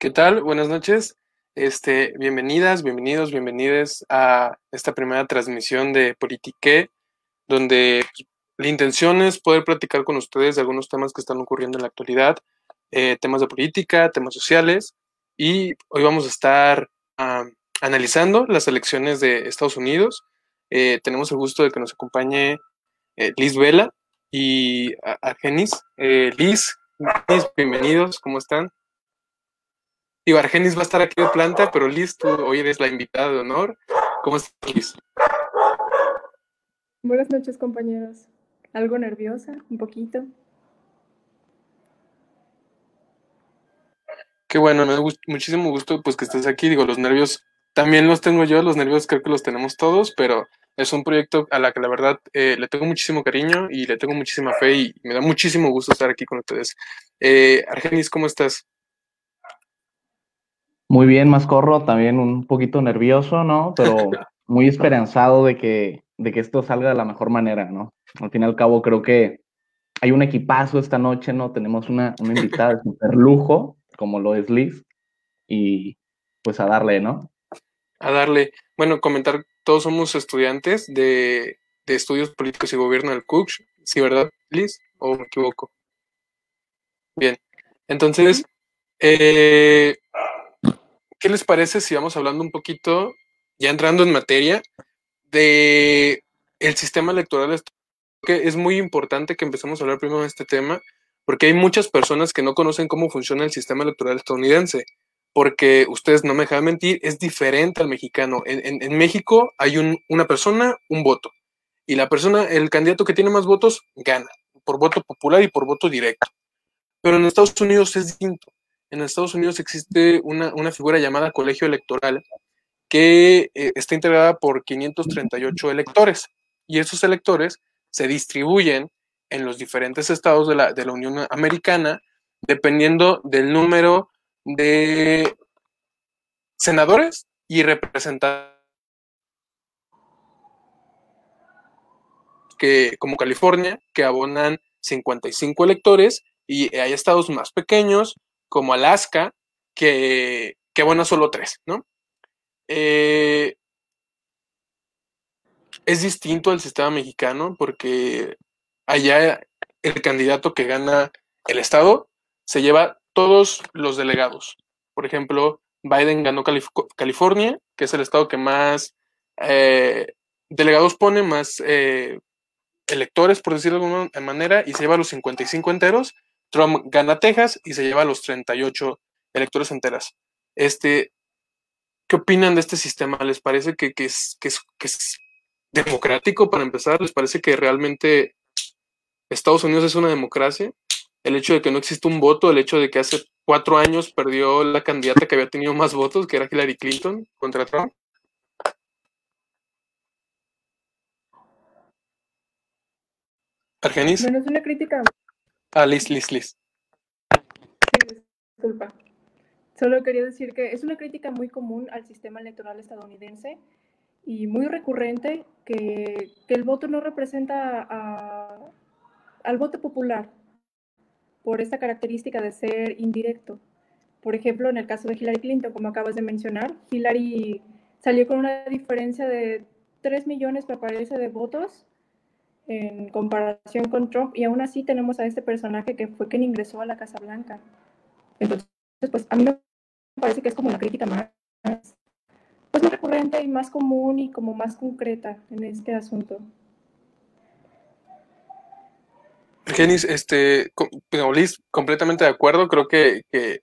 ¿Qué tal? Buenas noches. Este, bienvenidas, bienvenidos, bienvenidas a esta primera transmisión de Politique, donde pues, la intención es poder platicar con ustedes de algunos temas que están ocurriendo en la actualidad, eh, temas de política, temas sociales, y hoy vamos a estar analizando las elecciones de Estados Unidos. Eh, tenemos el gusto de que nos acompañe eh, Liz Vela y Argenis. Liz, Liz, bienvenidos, ¿cómo están? Y Argenis va a estar aquí de planta, pero Liz, tú hoy eres la invitada de honor. ¿Cómo estás, Liz? Buenas noches, compañeros. Algo nerviosa, un poquito. Qué bueno, me da muchísimo gusto pues que estés aquí. Digo, los nervios también los tengo yo, los nervios creo que los tenemos todos, pero es un proyecto a la que la verdad eh, le tengo muchísimo cariño y le tengo muchísima fe y me da muchísimo gusto estar aquí con ustedes. Eh, Argenis, ¿cómo estás? Muy bien, Mascorro, también un poquito nervioso, ¿no? Pero muy esperanzado de que, de que esto salga de la mejor manera, ¿no? Al fin y al cabo, creo que hay un equipazo esta noche, ¿no? Tenemos una, una invitada de super lujo, como lo es Liz, y pues a darle, ¿no? A darle. Bueno, comentar, todos somos estudiantes de, de estudios políticos y gobierno del CUCH, ¿sí, verdad, Liz? ¿O me equivoco? Bien. Entonces, eh, ¿qué les parece si vamos hablando un poquito, ya entrando en materia, de el sistema electoral? Que es muy importante que empecemos a hablar primero de este tema, porque hay muchas personas que no conocen cómo funciona el sistema electoral estadounidense, porque ustedes no me dejan mentir, es diferente al mexicano. En, México hay una persona, un voto, y la persona, el candidato que tiene más votos, gana, por voto popular y por voto directo. Pero en Estados Unidos es distinto en Estados Unidos existe una, figura llamada colegio electoral que eh, está integrada por 538 electores y esos electores se distribuyen en los diferentes estados de la, de la Unión Americana dependiendo del número de senadores y representantes que como California que abonan 55 electores y hay estados más pequeños como Alaska, que, que bueno, solo tres, ¿no? Eh, es distinto al sistema mexicano porque allá el candidato que gana el estado se lleva todos los delegados. Por ejemplo, Biden ganó California, que es el estado que más eh, delegados pone, más eh, electores, por decirlo de alguna manera, y se lleva los 55 enteros, Trump gana Texas y se lleva a los 38 electores enteras. Este, ¿Qué opinan de este sistema? ¿Les parece que, es, democrático para empezar? ¿Les parece que realmente Estados Unidos es una democracia? El hecho de que no existe un voto, el hecho de que hace cuatro años perdió la candidata que había tenido más votos, que era Hillary Clinton, contra Trump. Argenis. Bueno, es una crítica Ah, Liz, Liz, Liz. disculpa. Solo quería decir que es una crítica muy común al sistema electoral estadounidense y muy recurrente que, el voto no representa al voto popular por esta característica de ser indirecto. Por ejemplo, en el caso de Hillary Clinton, como acabas de mencionar, Hillary salió con una diferencia de 3 millones, me parece, de votos en comparación con Trump y aún así tenemos a este personaje que fue quien ingresó a la Casa Blanca. Entonces, pues a mí me parece que es como una crítica más, pues más recurrente y más común y como más concreta en este asunto. Genis, este, completamente de acuerdo. Creo que, que,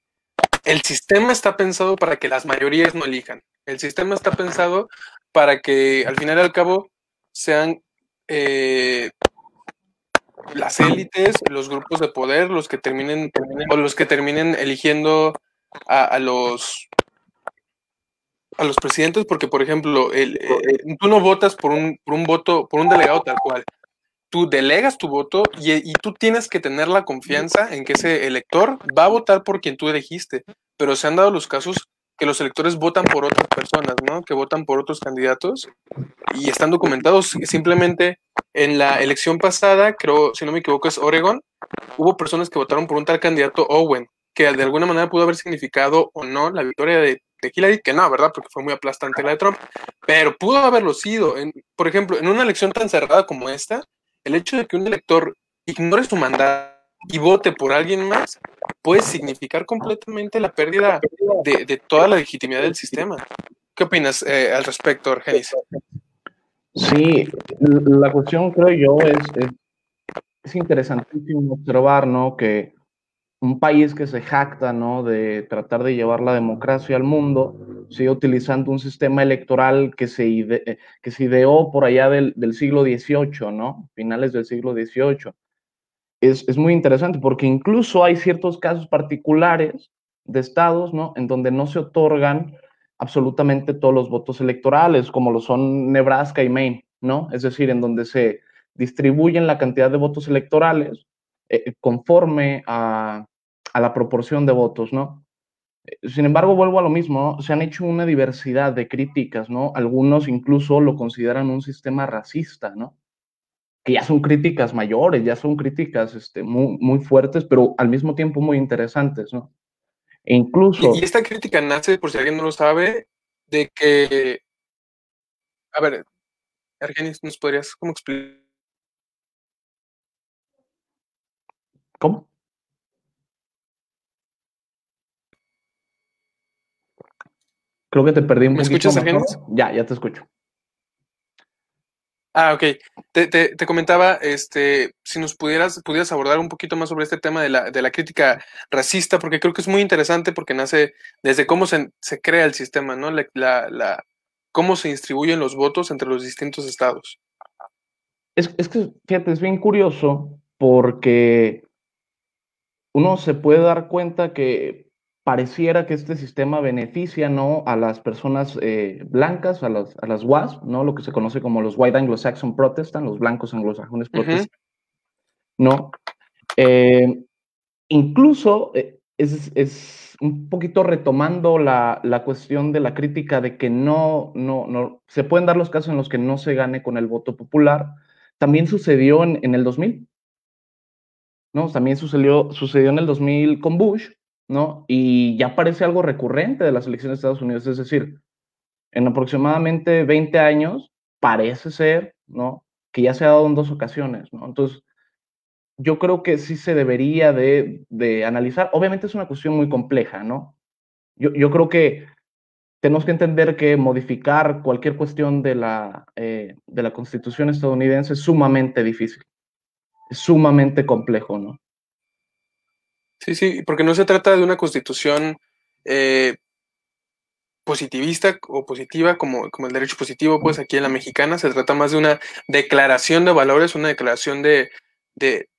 el sistema está pensado para que las mayorías no elijan. El sistema está pensado para que al final y al cabo sean eh, las élites, los grupos de poder, los que terminen, o los que terminen eligiendo a, los a los presidentes, porque por ejemplo, eh, tú no votas por un, por un voto, por un delegado tal cual. Tú delegas tu voto y, tú tienes que tener la confianza en que ese elector va a votar por quien tú elegiste. Pero se han dado los casos que los electores votan por otras personas, ¿no? Que votan por otros candidatos y están documentados. Simplemente en la elección pasada, creo, si no me equivoco, es Oregon, hubo personas que votaron por un tal candidato Owen, que de alguna manera pudo haber significado o no la victoria de, Hillary, que no, ¿verdad? Porque fue muy aplastante la de Trump, pero pudo haberlo sido. por ejemplo, en una elección tan cerrada como esta, el hecho de que un elector ignore su mandato y vote por alguien más puede significar completamente la pérdida de, toda la legitimidad del sistema. ¿Qué opinas eh, al respecto, Argenis? Sí, la cuestión creo yo es, es, es interesantísimo observar, ¿no? Que un país que se jacta ¿no? de tratar de llevar la democracia al mundo, sigue utilizando un sistema electoral que se, eh, que se ideó por allá del, del, siglo XVIII, ¿no? finales del siglo XVIII. Es, es, muy interesante porque incluso hay ciertos casos particulares de estados ¿no? en donde no se otorgan absolutamente todos los votos electorales, como lo son Nebraska y Maine, ¿no? Es decir, en donde se distribuyen la cantidad de votos electorales eh, conforme a, la proporción de votos, ¿no? Sin embargo, vuelvo a lo mismo, se han hecho una diversidad de críticas, ¿no? Algunos incluso lo consideran un sistema racista, ¿no? Que ya son críticas mayores, ya son críticas este, muy, muy fuertes, pero al mismo tiempo muy interesantes, ¿no? E incluso... Y, esta crítica nace, por si alguien no lo sabe, de que... A ver, Argenis, ¿nos podrías cómo explicar? ¿Cómo? Creo que te perdí un ¿Me escuchas, Ya, ya te escucho. Ah, ok. Te, comentaba, este, si nos pudieras, pudieras abordar un poquito más sobre este tema de la, de la crítica racista, porque creo que es muy interesante porque nace desde cómo se, crea el sistema, ¿no? La, la, cómo se distribuyen los votos entre los distintos estados. Es, es que, fíjate, es bien curioso porque uno se puede dar cuenta que pareciera que este sistema beneficia ¿no? a las personas eh, blancas, a las, a las WASP, ¿no? lo que se conoce como los White Anglo-Saxon Protestant, los blancos anglosajones protestantes. ¿no? Eh, incluso eh, es, es, un poquito retomando la, la, cuestión de la crítica de que no, no, no, se pueden dar los casos en los que no se gane con el voto popular. También sucedió en, en el 2000, ¿no? También sucedió, sucedió en el 2000 con Bush, ¿no? Y ya parece algo recurrente de las elecciones de Estados Unidos, es decir, en aproximadamente 20 años parece ser, ¿no? Que ya se ha dado en dos ocasiones, ¿no? Entonces, yo creo que sí se debería de, de analizar. Obviamente es una cuestión muy compleja, ¿no? Yo, yo, creo que tenemos que entender que modificar cualquier cuestión de la, eh, de la constitución estadounidense es sumamente difícil es sumamente complejo, ¿no? Sí, sí, porque no se trata de una constitución eh, positivista o positiva como, como el derecho positivo, pues aquí en la mexicana se trata más de una declaración de valores, una declaración de, de,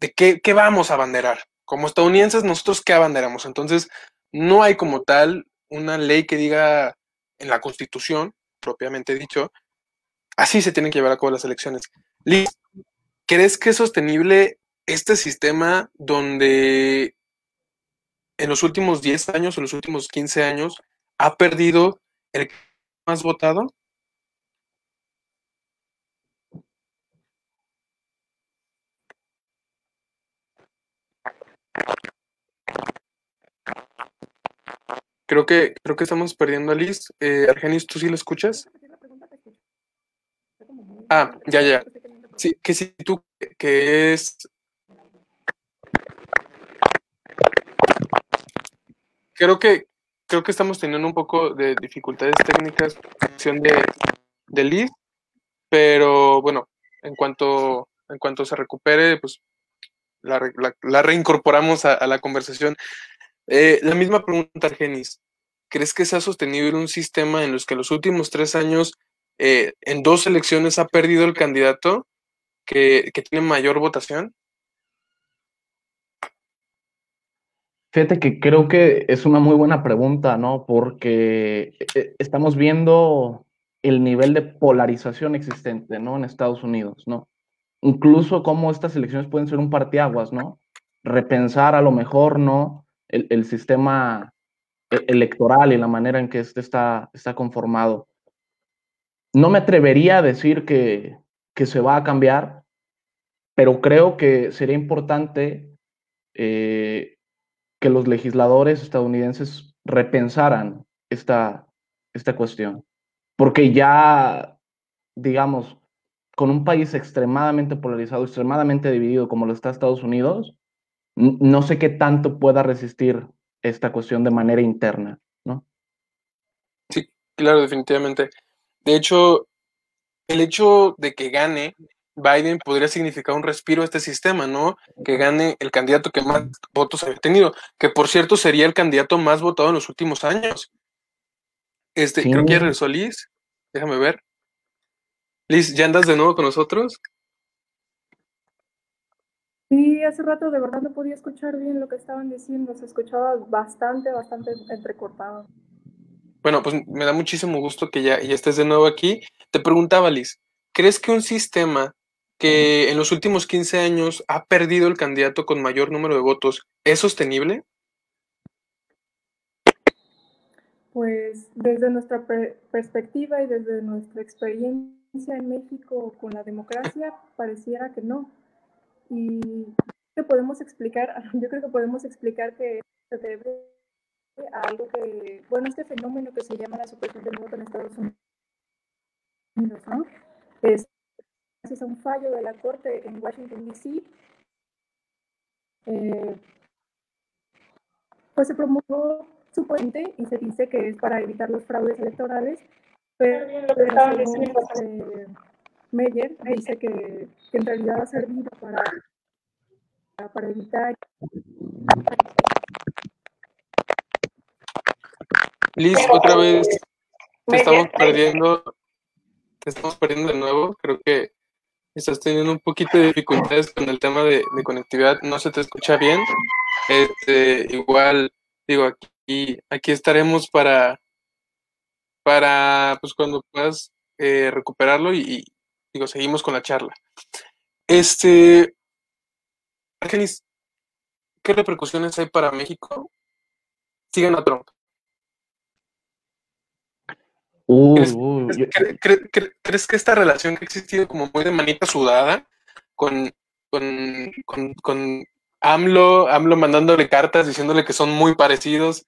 de qué, qué vamos a abanderar. Como estadounidenses, nosotros qué abanderamos. Entonces, no hay como tal una ley que diga en la constitución, propiamente dicho, así se tienen que llevar a cabo las elecciones. Liz, ¿Crees que es sostenible este sistema donde en los últimos 10 años o los últimos 15 años ha perdido el más votado? Creo que, creo que estamos perdiendo a Liz. Eh, Argenis, ¿tú sí lo escuchas? Ah, ya, ya. Sí, que si tú, que es... Creo que, creo que estamos teniendo un poco de dificultades técnicas en de, de lead, pero bueno, en cuanto, en cuanto se recupere, pues la, reincorporamos a, la conversación. Eh, la misma pregunta, Argenis. ¿Crees que se ha sostenido en un sistema en los que los últimos tres años, eh, en dos elecciones, ha perdido el candidato? que, tiene mayor votación? Fíjate que creo que es una muy buena pregunta, ¿no? Porque eh, estamos viendo el nivel de polarización existente, ¿no? En Estados Unidos, ¿no? Incluso cómo estas elecciones pueden ser un parteaguas, ¿no? Repensar a lo mejor, ¿no? El, sistema e, electoral y la manera en que este está, conformado. No me atrevería a decir que, que se va a cambiar, pero creo que sería importante eh, que los legisladores estadounidenses repensaran esta, esta cuestión. Porque ya, digamos, con un país extremadamente polarizado, extremadamente dividido como lo está Estados Unidos, no sé qué tanto pueda resistir esta cuestión de manera interna, ¿no? Sí, claro, definitivamente. De hecho, el hecho de que gane Biden podría significar un respiro a este sistema, ¿no? Que gane el candidato que más votos haya tenido, que por cierto sería el candidato más votado en los últimos años. Este, creo que ya regresó Liz. Déjame ver. Liz, ¿ya andas de nuevo con nosotros? Sí, hace rato de verdad no podía escuchar bien lo que estaban diciendo, se escuchaba bastante, bastante entrecortado. Bueno, pues me da muchísimo gusto que ya, ya estés de nuevo aquí. Te preguntaba, Liz, ¿crees que un sistema que en los últimos 15 años ha perdido el candidato con mayor número de votos es sostenible? Pues desde nuestra perspectiva y desde nuestra experiencia en México con la democracia, pareciera que no. Y que podemos explicar, yo creo que podemos explicar que se debe a algo que, bueno, este fenómeno que se llama la supresión del voto en Estados Unidos, ¿no? Es gracias a un fallo de la Corte en Washington, D.C., eh, pues se promulgó su puente y se dice que es para evitar los fraudes electorales, pero lo que estaba diciendo eh, Meyer dice que, que, en realidad ha servido para, para evitar. Liz, otra vez te estamos perdiendo, te estamos perdiendo de nuevo. Creo que estás teniendo un poquito de dificultades con el tema de, conectividad, no se te escucha bien. Este, igual, digo, aquí y aquí estaremos para, para pues cuando puedas eh, recuperarlo y, digo, seguimos con la charla. Este, Argenis, ¿qué repercusiones hay para México? Sigan a Trump. ¿Crees, que esta relación que ha existido como muy de manita sudada con, con, con, con AMLO, AMLO mandándole cartas diciéndole que son muy parecidos,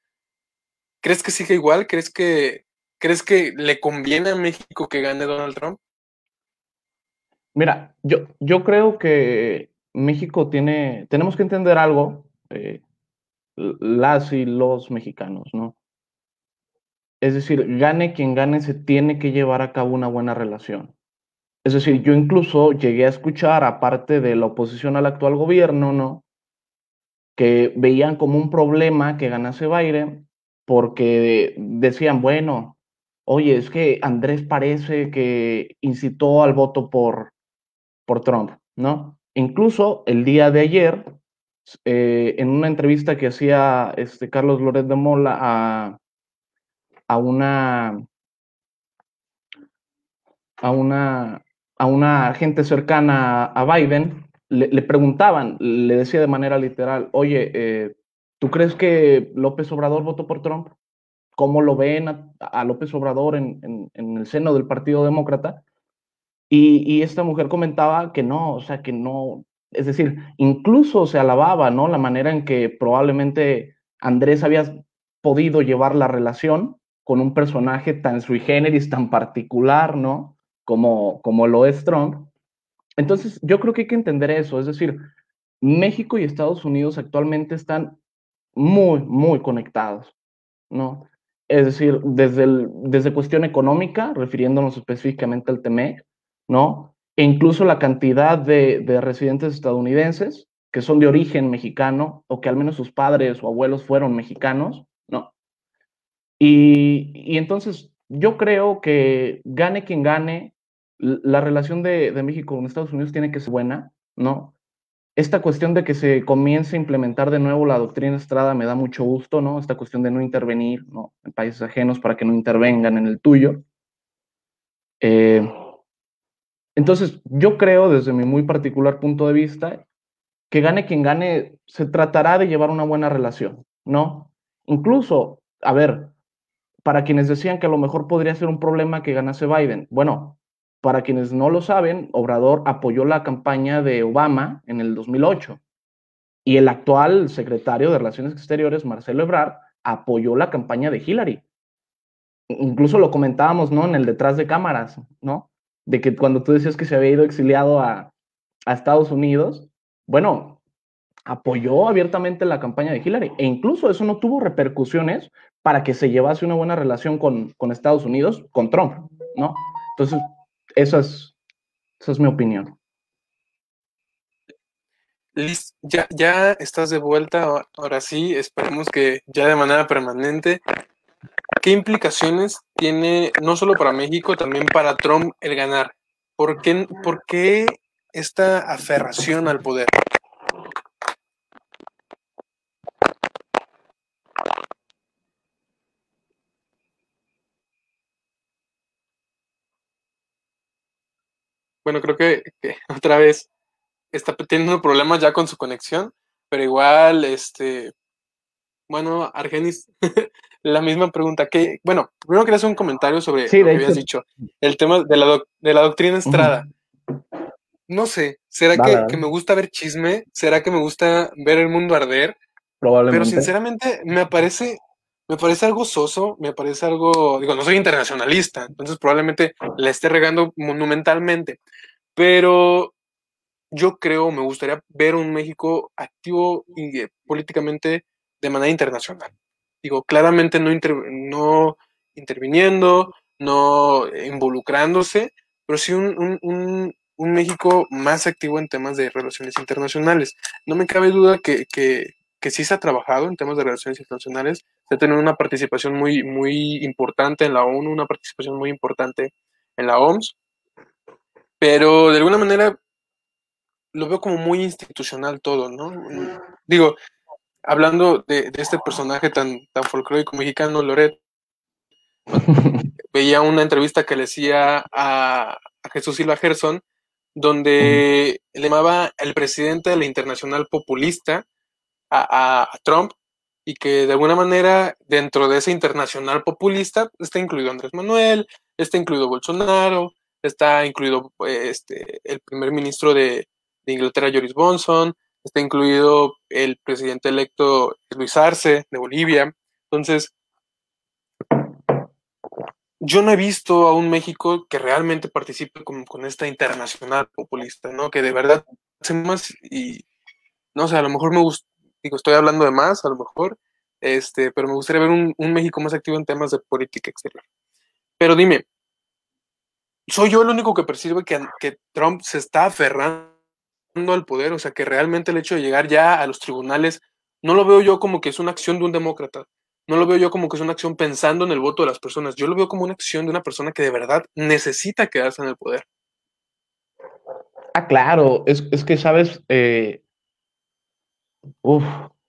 ¿Crees que sigue igual? ¿Crees que, ¿Crees que le conviene a México que gane Donald Trump? Mira, yo, yo creo que México tiene, tenemos que entender algo, eh, las y los mexicanos, ¿no? Es decir, gane quien gane, se tiene que llevar a cabo una buena relación. Es decir, yo incluso llegué a escuchar, aparte de la oposición al actual gobierno, ¿no? Que veían como un problema que ganase Biden porque decían, bueno, oye, es que Andrés parece que incitó al voto por, por Trump, ¿no? Incluso el día de ayer, eh, en una entrevista que hacía este Carlos Loret de Mola a, a una a una a una gente cercana a Biden, le, preguntaban, le decía de manera literal, oye, eh, ¿Tú crees que López Obrador votó por Trump? ¿Cómo lo ven a, López Obrador en, el seno del Partido Demócrata? Y, esta mujer comentaba que no, o sea, que no, es decir, incluso se alababa, ¿no? La manera en que probablemente Andrés había podido llevar la relación con un personaje tan sui generis, tan particular, ¿no? Como, como lo es Trump. Entonces, yo creo que hay que entender eso, es decir, México y Estados Unidos actualmente están muy, muy conectados, ¿no? Es decir, desde, desde cuestión económica, refiriéndonos específicamente al TEMEC, ¿no? E incluso la cantidad de, de residentes estadounidenses que son de origen mexicano o que al menos sus padres o abuelos fueron mexicanos, ¿no? Y, entonces yo creo que gane quien gane, la relación de, México con Estados Unidos tiene que ser buena, ¿no? esta cuestión de que se comience a implementar de nuevo la doctrina Estrada me da mucho gusto, ¿no? Esta cuestión de no intervenir en países ajenos para que no intervengan en el tuyo. Eh, entonces, yo creo, desde mi muy particular punto de vista, que gane quien gane, se tratará de llevar una buena relación, ¿no? Incluso, a ver, para quienes decían que a lo mejor podría ser un problema que ganase Biden, bueno, para quienes no lo saben, Obrador apoyó la campaña de Obama en el 2008. Y el actual secretario de Relaciones Exteriores, Marcelo Ebrard, apoyó la campaña de Hillary. Incluso lo comentábamos, ¿no? En el detrás de cámaras, ¿no? De que cuando tú decías que se había ido exiliado a, a Estados Unidos, bueno, apoyó abiertamente la campaña de Hillary. E incluso eso no tuvo repercusiones para que se llevase una buena relación con, con Estados Unidos, con Trump, ¿no? Entonces, eso es, esa es mi opinión. Liz, ya, ya estás de vuelta, ahora sí, esperemos que ya de manera permanente. ¿Qué implicaciones tiene no solo para México, también para Trump el ganar? ¿Por qué, por qué esta aferración al poder? Bueno, creo que, que otra vez está teniendo problemas ya con su conexión, pero igual, este, bueno, Argenis, la misma pregunta que, bueno, primero quería hacer un comentario sobre lo que habías dicho, el tema de la, de la doctrina Estrada. No sé, ¿será que, que, me gusta ver chisme? ¿Será que me gusta ver el mundo arder? Probablemente. Pero sinceramente me parece, me parece algo soso, me parece algo, digo, no soy internacionalista, entonces probablemente la esté regando monumentalmente, pero yo creo, me gustaría ver un México activo y, eh, políticamente de manera internacional. Digo, claramente no, no interviniendo, no involucrándose, pero sí un, un, un, México más activo en temas de relaciones internacionales. No me cabe duda que, que, que sí se ha trabajado en temas de relaciones internacionales, se ha tenido una participación muy, muy importante en la ONU, una participación muy importante en la OMS, pero de alguna manera lo veo como muy institucional todo, ¿no? Digo, hablando de, este personaje tan, tan folclórico mexicano, Loret, veía una entrevista que le hacía a, Jesús Silva Gerson, donde le llamaba el presidente de la internacional populista a, Trump, y que de alguna manera dentro de esa internacional populista está incluido Andrés Manuel, está incluido Bolsonaro, está incluido este, el primer ministro de, Inglaterra, Joris Bonson, está incluido el presidente electo Luis Arce de Bolivia. Entonces, yo no he visto a un México que realmente participe con, esta internacional populista, ¿no? Que de verdad hace más y no sé, a lo mejor me gusta, digo, estoy hablando de más, a lo mejor, este, pero me gustaría ver un, México más activo en temas de política exterior. Pero dime, ¿soy yo el único que percibe que, que Trump se está aferrando al poder, o sea, que realmente el hecho de llegar ya a los tribunales, no lo veo yo como que es una acción de un demócrata, no lo veo yo como que es una acción pensando en el voto de las personas, yo lo veo como una acción de una persona que de verdad necesita quedarse en el poder. Ah, claro, es, que, sabes, eh,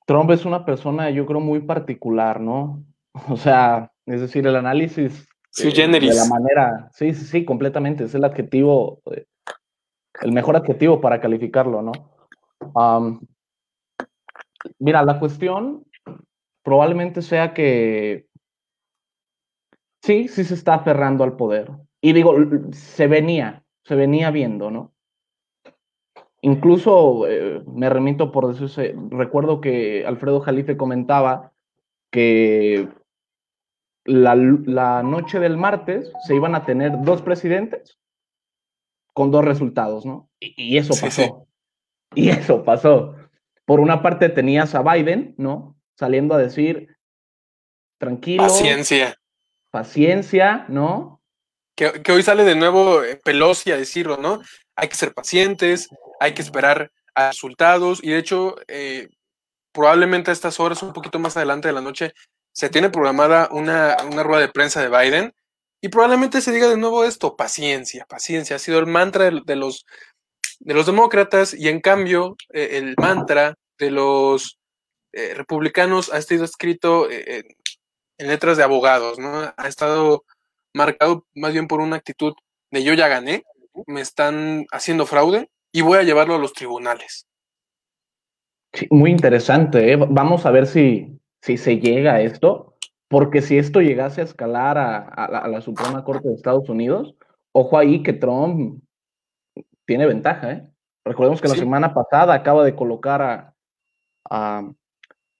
Trump es una persona, yo creo, muy particular, ¿no? O sea, es decir, el análisis eh, de la manera, sí, sí, sí, completamente, es el adjetivo eh, el mejor adjetivo para calificarlo, ¿no? mira, la cuestión probablemente sea que sí, sí se está aferrando al poder. Y digo, se venía, se venía viendo, ¿no? Incluso eh, me remito por decirse, recuerdo que Alfredo Jalife comentaba que la, la, noche del martes se iban a tener dos presidentes con dos resultados, ¿no? Y, eso pasó. Y eso pasó. Por una parte tenías a Biden, ¿no? Saliendo a decir, tranquilo. Paciencia. Paciencia, ¿no? Que, hoy sale de nuevo eh, Pelosi a decirlo, ¿no? Hay que ser pacientes, hay que esperar a resultados. Y de hecho, eh, probablemente a estas horas, un poquito más adelante de la noche, se tiene programada una, una rueda de prensa de Biden y probablemente se diga de nuevo esto, paciencia, paciencia, ha sido el mantra de, los, de los demócratas y en cambio eh, el mantra de los eh, republicanos ha sido escrito eh, en letras de abogados, ¿no? Ha estado marcado más bien por una actitud de yo ya gané, me están haciendo fraude y voy a llevarlo a los tribunales. Sí, muy interesante, vamos a ver si, si se llega a esto porque si esto llegase a escalar a, la, Suprema Corte de Estados Unidos, ojo ahí que Trump tiene ventaja. ¿eh? Recordemos que la semana pasada acaba de colocar a, a,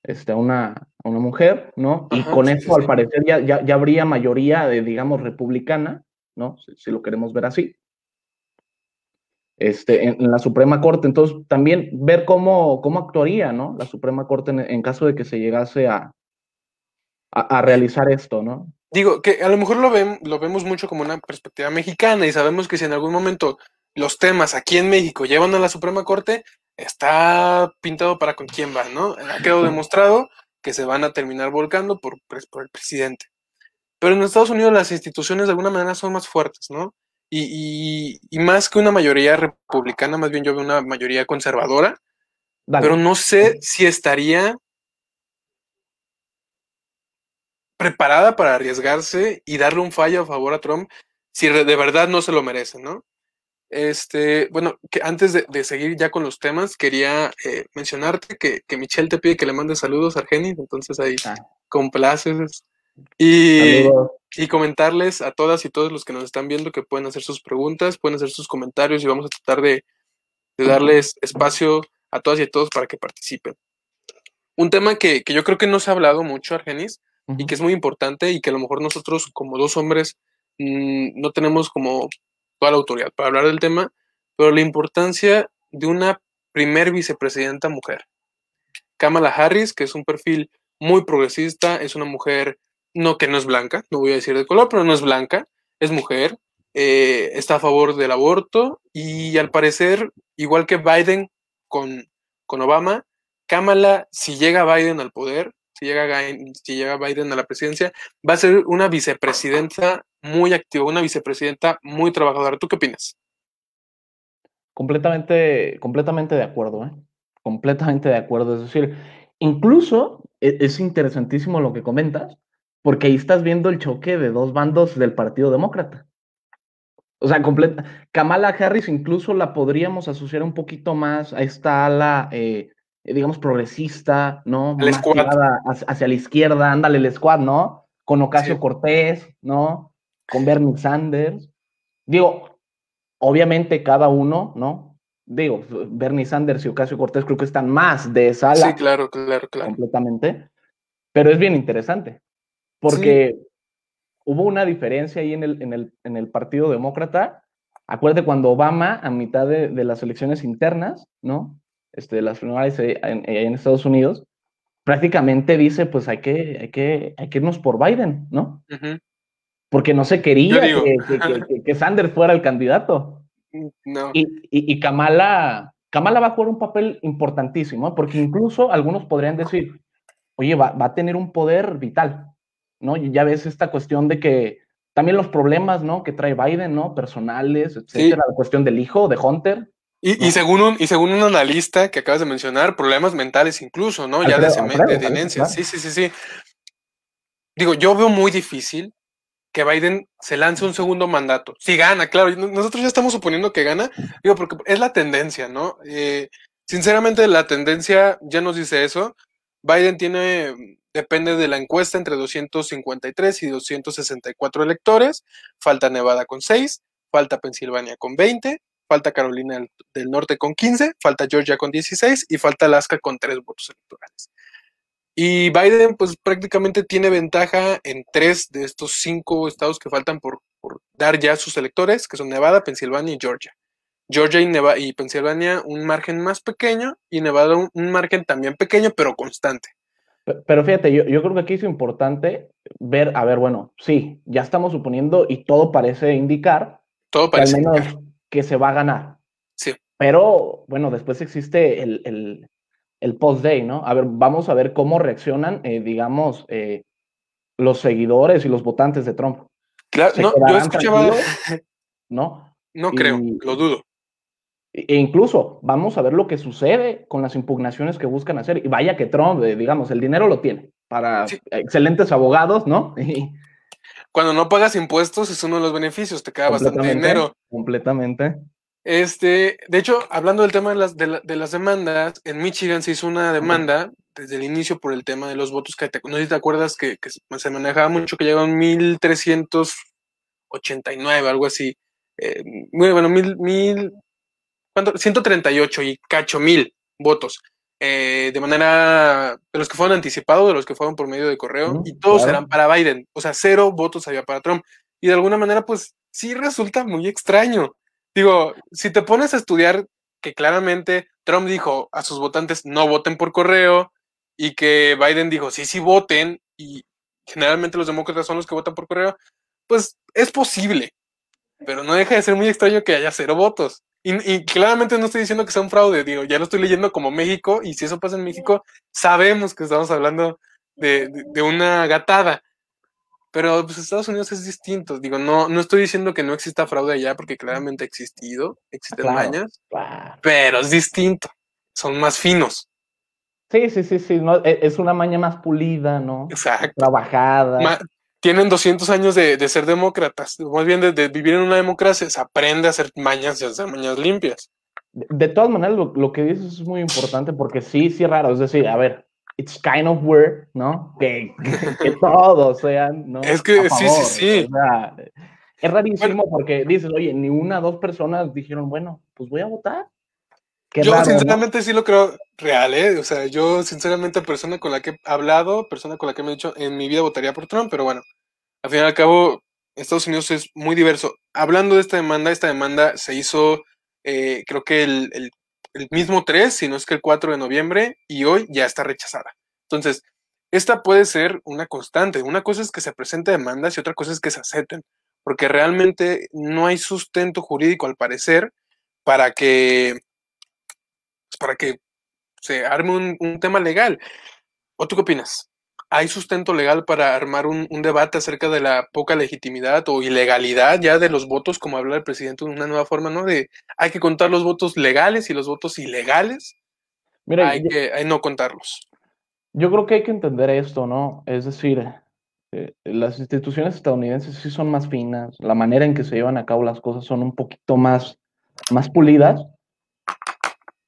este, una, a una mujer, ¿no? Y con sí, eso, sí, al parecer, ya, ya, ya habría mayoría, de, digamos, republicana, ¿no? Si, si lo queremos ver así. Este, en, en la Suprema Corte. Entonces, también ver cómo, cómo actuaría, ¿no? La Suprema Corte en, en caso de que se llegase a, a, a realizar esto, ¿no? Digo, que a lo mejor lo, ven, lo vemos mucho como una perspectiva mexicana y sabemos que si en algún momento los temas aquí en México llevan a la Suprema Corte, está pintado para con quién va, ¿no? Ha quedado demostrado que se van a terminar volcando por, pues, por el presidente. Pero en Estados Unidos las instituciones de alguna manera son más fuertes, ¿no? Y, y, y más que una mayoría republicana, más bien yo veo una mayoría conservadora, Dale. pero no sé si estaría preparada para arriesgarse y darle un fallo a favor a Trump si de verdad no se lo merece, ¿no? Este, bueno, que antes de, de seguir ya con los temas, quería eh, mencionarte que, que, Michelle te pide que le mandes saludos a Argenis, entonces ahí ah. complaces. Y, y comentarles a todas y todos los que nos están viendo que pueden hacer sus preguntas, pueden hacer sus comentarios y vamos a tratar de, de darles espacio a todas y a todos para que participen. Un tema que, que yo creo que no se ha hablado mucho, Argenis, uh -huh. y que es muy importante y que a lo mejor nosotros como dos hombres mmm, no tenemos como toda la autoridad para hablar del tema, pero la importancia de una primer vicepresidenta mujer. Kamala Harris, que es un perfil muy progresista, es una mujer, no que no es blanca, no voy a decir de color, pero no es blanca, es mujer, eh, está a favor del aborto y al parecer, igual que Biden con, con Obama, Kamala, si llega Biden al poder, si llega, si llega Biden a la presidencia, va a ser una vicepresidenta muy activa, una vicepresidenta muy trabajadora. ¿Tú qué opinas? Completamente, completamente de acuerdo, ¿eh? Completamente de acuerdo. Es decir, incluso e-, es interesantísimo lo que comentas, porque ahí estás viendo el choque de dos bandos del Partido Demócrata. O sea, completa. Kamala Harris incluso la podríamos asociar un poquito más a esta ala, eh, digamos, progresista, ¿no? El más hacia, hacia, la izquierda, ándale, el squad, ¿no? Con Ocasio sí. Cortés, ¿no? Con Bernie Sanders. Digo, obviamente cada uno, ¿no? Digo, Bernie Sanders y Ocasio Cortés creo que están más de esa ala. Sí, claro, claro, claro. Completamente. Pero es bien interesante, porque sí. hubo una diferencia ahí en el, en el, en el Partido Demócrata. Acuérdate cuando Obama, a mitad de, de las elecciones internas, ¿no? Este, de las primarias en, en, Estados Unidos, prácticamente dice, pues hay que, hay que, hay que irnos por Biden, ¿no? Uh -huh. Porque no se quería que, que, que, que, Sanders fuera el candidato. No. Y, y, y, Kamala, Kamala va a jugar un papel importantísimo, porque incluso algunos podrían decir, oye, va, va, a tener un poder vital, ¿no? Ya ves esta cuestión de que también los problemas, ¿no? Que trae Biden, ¿no? Personales, etcétera, sí. la cuestión del hijo de Hunter, y, y, según un, y según un analista que acabas de mencionar, problemas mentales incluso, ¿no? Ya de, de. Claro. Sí, sí, sí, sí. Digo, yo veo muy difícil que Biden se lance un segundo mandato. Si gana, claro, nosotros ya estamos suponiendo que gana, digo, porque es la tendencia, ¿no? Eh, sinceramente, la tendencia ya nos dice eso. Biden tiene, depende de la encuesta, entre 253 y 264 electores. Falta Nevada con 6, falta Pensilvania con 20, falta Carolina del, Norte con 15, falta Georgia con 16 y falta Alaska con 3 votos electorales. Y Biden pues prácticamente tiene ventaja en tres de estos cinco estados que faltan por, dar ya sus electores, que son Nevada, Pensilvania y Georgia. Georgia y, Nevada, y Pensilvania un margen más pequeño y Nevada un margen también pequeño pero constante. Pero fíjate, yo, yo creo que aquí es importante ver, a ver, bueno, sí, ya estamos suponiendo y todo parece indicar todo parece que al menos indicar que se va a ganar. Sí. Pero bueno, después existe el, el, el post-day, ¿no? A ver, vamos a ver cómo reaccionan, eh, digamos, eh, los seguidores y los votantes de Trump. Claro, no, yo escuchaba. ¿No? No creo, lo dudo. E incluso vamos a ver lo que sucede con las impugnaciones que buscan hacer. Y vaya que Trump, eh, digamos, el dinero lo tiene para sí. excelentes abogados, ¿no? Y, cuando no pagas impuestos es uno de los beneficios, te queda bastante dinero. Completamente. Este, de hecho, hablando del tema de las, de, la, de, las demandas, en Michigan se hizo una demanda desde el inicio por el tema de los votos que te, no sé si te acuerdas que, que se manejaba mucho que llegaron 1389, algo así. Eh, bueno, mil, mil, ¿cuánto? 138 y cacho mil votos. eh, de manera, de los que fueron anticipados, de los que fueron por medio de correo, Mm, y todos claro. eran para Biden. O sea, cero votos había para Trump. Y de alguna manera, pues sí resulta muy extraño. Digo, si te pones a estudiar que claramente Trump dijo a sus votantes no voten por correo y que Biden dijo sí, sí voten y generalmente los demócratas son los que votan por correo, pues es posible, pero no deja de ser muy extraño que haya cero votos. Y, y claramente no estoy diciendo que sea un fraude, digo, ya lo estoy leyendo como México y si eso pasa en México, sabemos que estamos hablando de, de- de una gatada. Pero pues Estados Unidos es distinto. Digo, no, no estoy diciendo que no exista fraude allá, porque claramente ha existido, existen Claro. mañas, Claro. pero es distinto. Son más finos. Sí, sí, sí, sí, no, e- es una maña más pulida, ¿no? Exacto. Trabajada. Ma- tienen 200 años de, de ser demócratas. Más bien de, de vivir en una democracia, se aprende a hacer mañas y a hacer mañas limpias. De, de todas maneras, lo, lo que dices es muy importante porque sí, sí es raro. Es decir, a ver, it's kind of weird, ¿no? Que, que, todos sean, ¿no? Es que sí, sí, sí. o sea, es rarísimo porque dices, oye, ni una o dos personas dijeron, bueno, pues voy a votar. Qué yo raro, ¿no? sinceramente sí lo creo real, ¿eh? O sea, yo sinceramente persona con la que he hablado, persona con la que me he dicho, en mi vida votaría por Trump, pero bueno, al fin y al cabo, Estados Unidos es muy diverso. Hablando de esta demanda, esta demanda se hizo, eh, creo que el, el- el mismo 3, si no es que el 4 de noviembre, y hoy ya está rechazada. Entonces, esta puede ser una constante. Una cosa es que se presenten demandas y otra cosa es que se acepten, porque realmente no hay sustento jurídico, al parecer, para que para que se arme un, un tema legal. ¿O tú qué opinas? ¿Hay sustento legal para armar un, un debate acerca de la poca legitimidad o ilegalidad ya de los votos, como habla el presidente de una nueva forma, ¿no? De hay que contar los votos legales y los votos ilegales, Mira, hay yo, que hay no contarlos. yo creo que hay que entender esto, ¿no? Es decir, eh, las instituciones estadounidenses sí son más finas, la manera en que se llevan a cabo las cosas son un poquito más, más pulidas,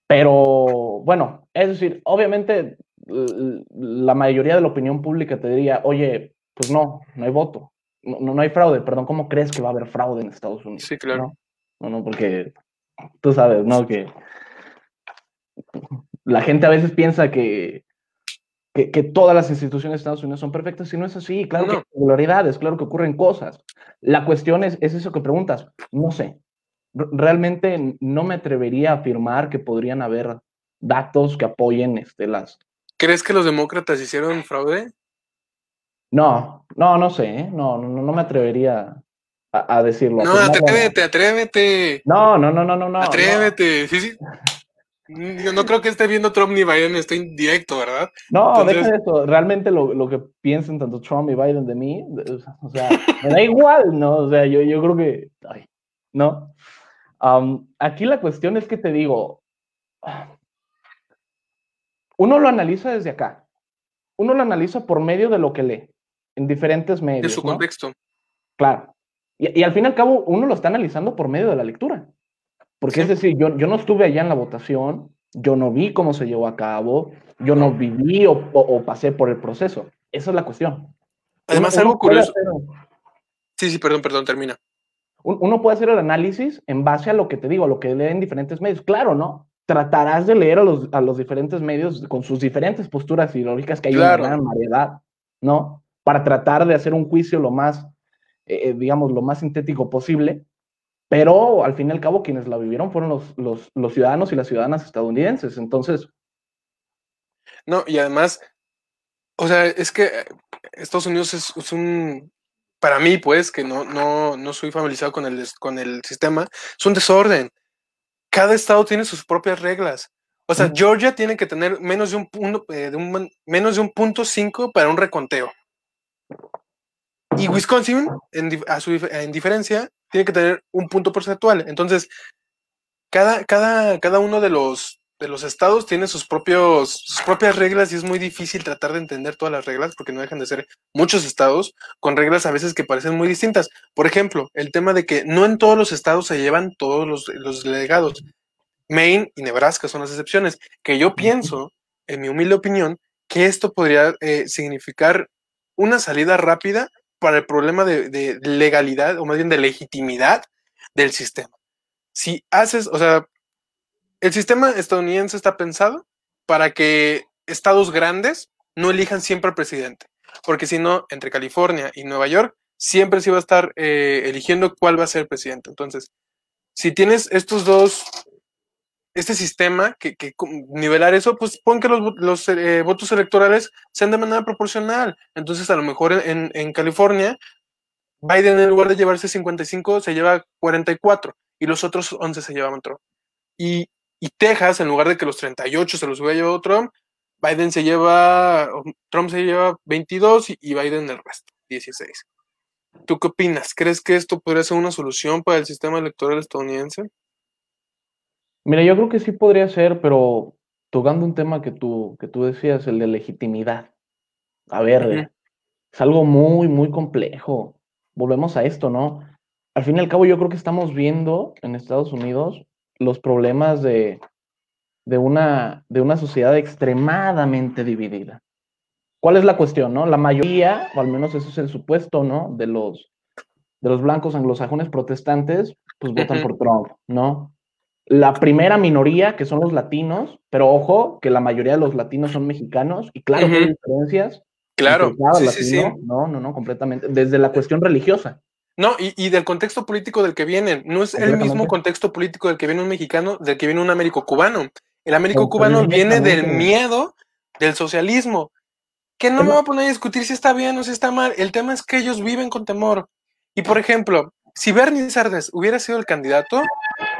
pero bueno, es decir, obviamente la mayoría de la opinión pública te diría, oye, pues no, no hay voto, no, no, hay fraude, perdón, ¿cómo crees que va a haber fraude en Estados Unidos? Sí, claro. No, no, no, porque tú sabes, ¿no? Que la gente a veces piensa que, que, que todas las instituciones de Estados Unidos son perfectas y no es así. Claro que hay irregularidades, claro que ocurren cosas. La cuestión es, es eso que preguntas. No sé. Realmente no me atrevería a afirmar que podrían haber datos que apoyen este, las... ¿Crees que los demócratas hicieron fraude? No, no, no sé. ¿eh? No, no, no me atrevería a, a decirlo. No, no. atrévete, atrévete. No, no, no, no, no, no. no. atrévete. Sí, sí. Yo no creo que esté viendo Trump ni Biden, está indirecto, ¿verdad? No, Entonces- deja de eso. Realmente lo, lo que piensen tanto Trump y Biden de mí, o sea, me da igual, ¿no? O sea, yo, yo creo que, ay, ¿no? Aquí la cuestión es que te digo, uno lo analiza desde acá. Uno lo analiza por medio de lo que lee, en diferentes De medios, su ¿no? contexto. Claro. Y, y al fin y al cabo, uno lo está analizando por medio de la lectura. Porque Sí. es decir, yo, yo no estuve allá en la votación, yo no vi cómo se llevó a cabo, yo no viví o, o- o pasé por el proceso. Esa es la cuestión. Además, Uno- algo uno curioso. hacer- Sí, sí, perdón, perdón, termina. Un- uno puede hacer el análisis en base a lo que te digo, a lo que lee en diferentes medios. Claro, ¿no? Tratarás de leer a los, a los diferentes medios con sus diferentes posturas ideológicas, que hay Claro. una gran variedad, ¿no? Para tratar de hacer un juicio lo más, eh, eh, digamos, lo más sintético posible. Pero al fin y al cabo, quienes la vivieron fueron los, los, los ciudadanos y las ciudadanas estadounidenses. Entonces, No, y además, o sea, es que Estados Unidos es, es un, para mí, pues, que no, no, no soy familiarizado con el, con el sistema, es un desorden. Cada estado tiene sus propias reglas. O sea. Georgia tiene que tener menos de un punto, eh, de un, menos de un punto cinco para un reconteo. Y Wisconsin, en, a su dif- en diferencia, tiene que tener un punto porcentual. Entonces, cada, cada, cada uno de los, de los estados tiene sus, propios, sus propias reglas y es muy difícil tratar de entender todas las reglas porque no dejan de ser muchos estados con reglas a veces que parecen muy distintas. Por ejemplo, el tema de que no en todos los estados se llevan todos los, los delegados. Maine y Nebraska son las excepciones, que yo pienso, en mi humilde opinión, que esto podría eh, significar una salida rápida para el problema de, de legalidad o más bien de legitimidad del sistema. Si haces, o sea, el sistema estadounidense está pensado para que estados grandes no elijan siempre al presidente. Porque si no, entre California y Nueva York, siempre se va a estar eh, eligiendo cuál va a ser el presidente. Entonces, si tienes estos dos, este sistema que, nivelar eso, pues pon que los, los eh, votos electorales sean de manera proporcional. Entonces, a lo mejor en, California, Biden en lugar de llevarse 55, se lleva 44 y los otros 11 se llevaban Trump. Y, y Texas, en lugar de que los 38 se los hubiera llevado Trump, Biden se lleva, Trump se lleva 22 y Biden el resto, 16. ¿Tú qué opinas? ¿Crees que esto podría ser una solución para el sistema electoral estadounidense? Mira, yo creo que sí podría ser, pero tocando un tema que tú, que tú decías, el de legitimidad. A ver, es algo muy, muy complejo. Volvemos a esto, ¿no? Al fin y al cabo, yo creo que estamos viendo en Estados Unidos los problemas de, de una, de una sociedad extremadamente dividida. ¿Cuál es la cuestión, no? La mayoría, o al menos eso es el supuesto, ¿no? De los, de los blancos anglosajones protestantes, pues votan por Trump, ¿no? La primera minoría, que son los latinos, pero ojo, que la mayoría de los latinos son mexicanos, y claro que hay diferencias. Claro, sí, sí, sí. No, no, no, completamente. Desde la cuestión religiosa. No, y, y, del contexto político del que vienen. No es el mismo contexto político del que viene un mexicano, del que viene un américo cubano. El Américo cubano viene del miedo del socialismo. Que no me voy a poner a discutir si está bien o si está mal. El tema es que ellos viven con temor. Y por ejemplo, si Bernie Sanders hubiera sido el candidato,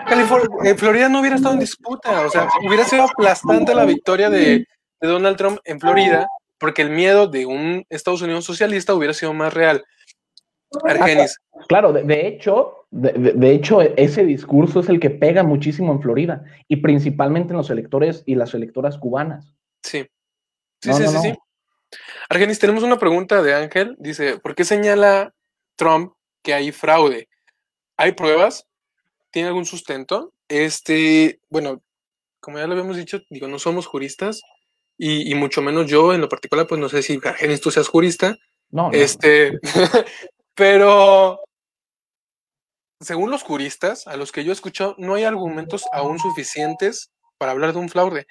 California, eh, Florida no hubiera estado en disputa. O sea, hubiera sido aplastante la victoria de, de Donald Trump en Florida, porque el miedo de un Estados Unidos socialista hubiera sido más real. Argenis. Claro, de, de hecho, de, de, hecho, ese discurso es el que pega muchísimo en Florida y principalmente en los electores y las electoras cubanas. Sí. Sí, sí, sí, sí. Argenis, tenemos una pregunta de Ángel. Dice, ¿por qué señala Trump que hay fraude? ¿Hay pruebas? ¿Tiene algún sustento? Este, bueno, como ya lo habíamos dicho, digo, no somos juristas y, y mucho menos yo en lo particular, pues no sé si Argenis tú seas jurista. No, no. Este, pero según los juristas, a los que yo he escuchado, no hay argumentos aún suficientes para hablar de un fraude.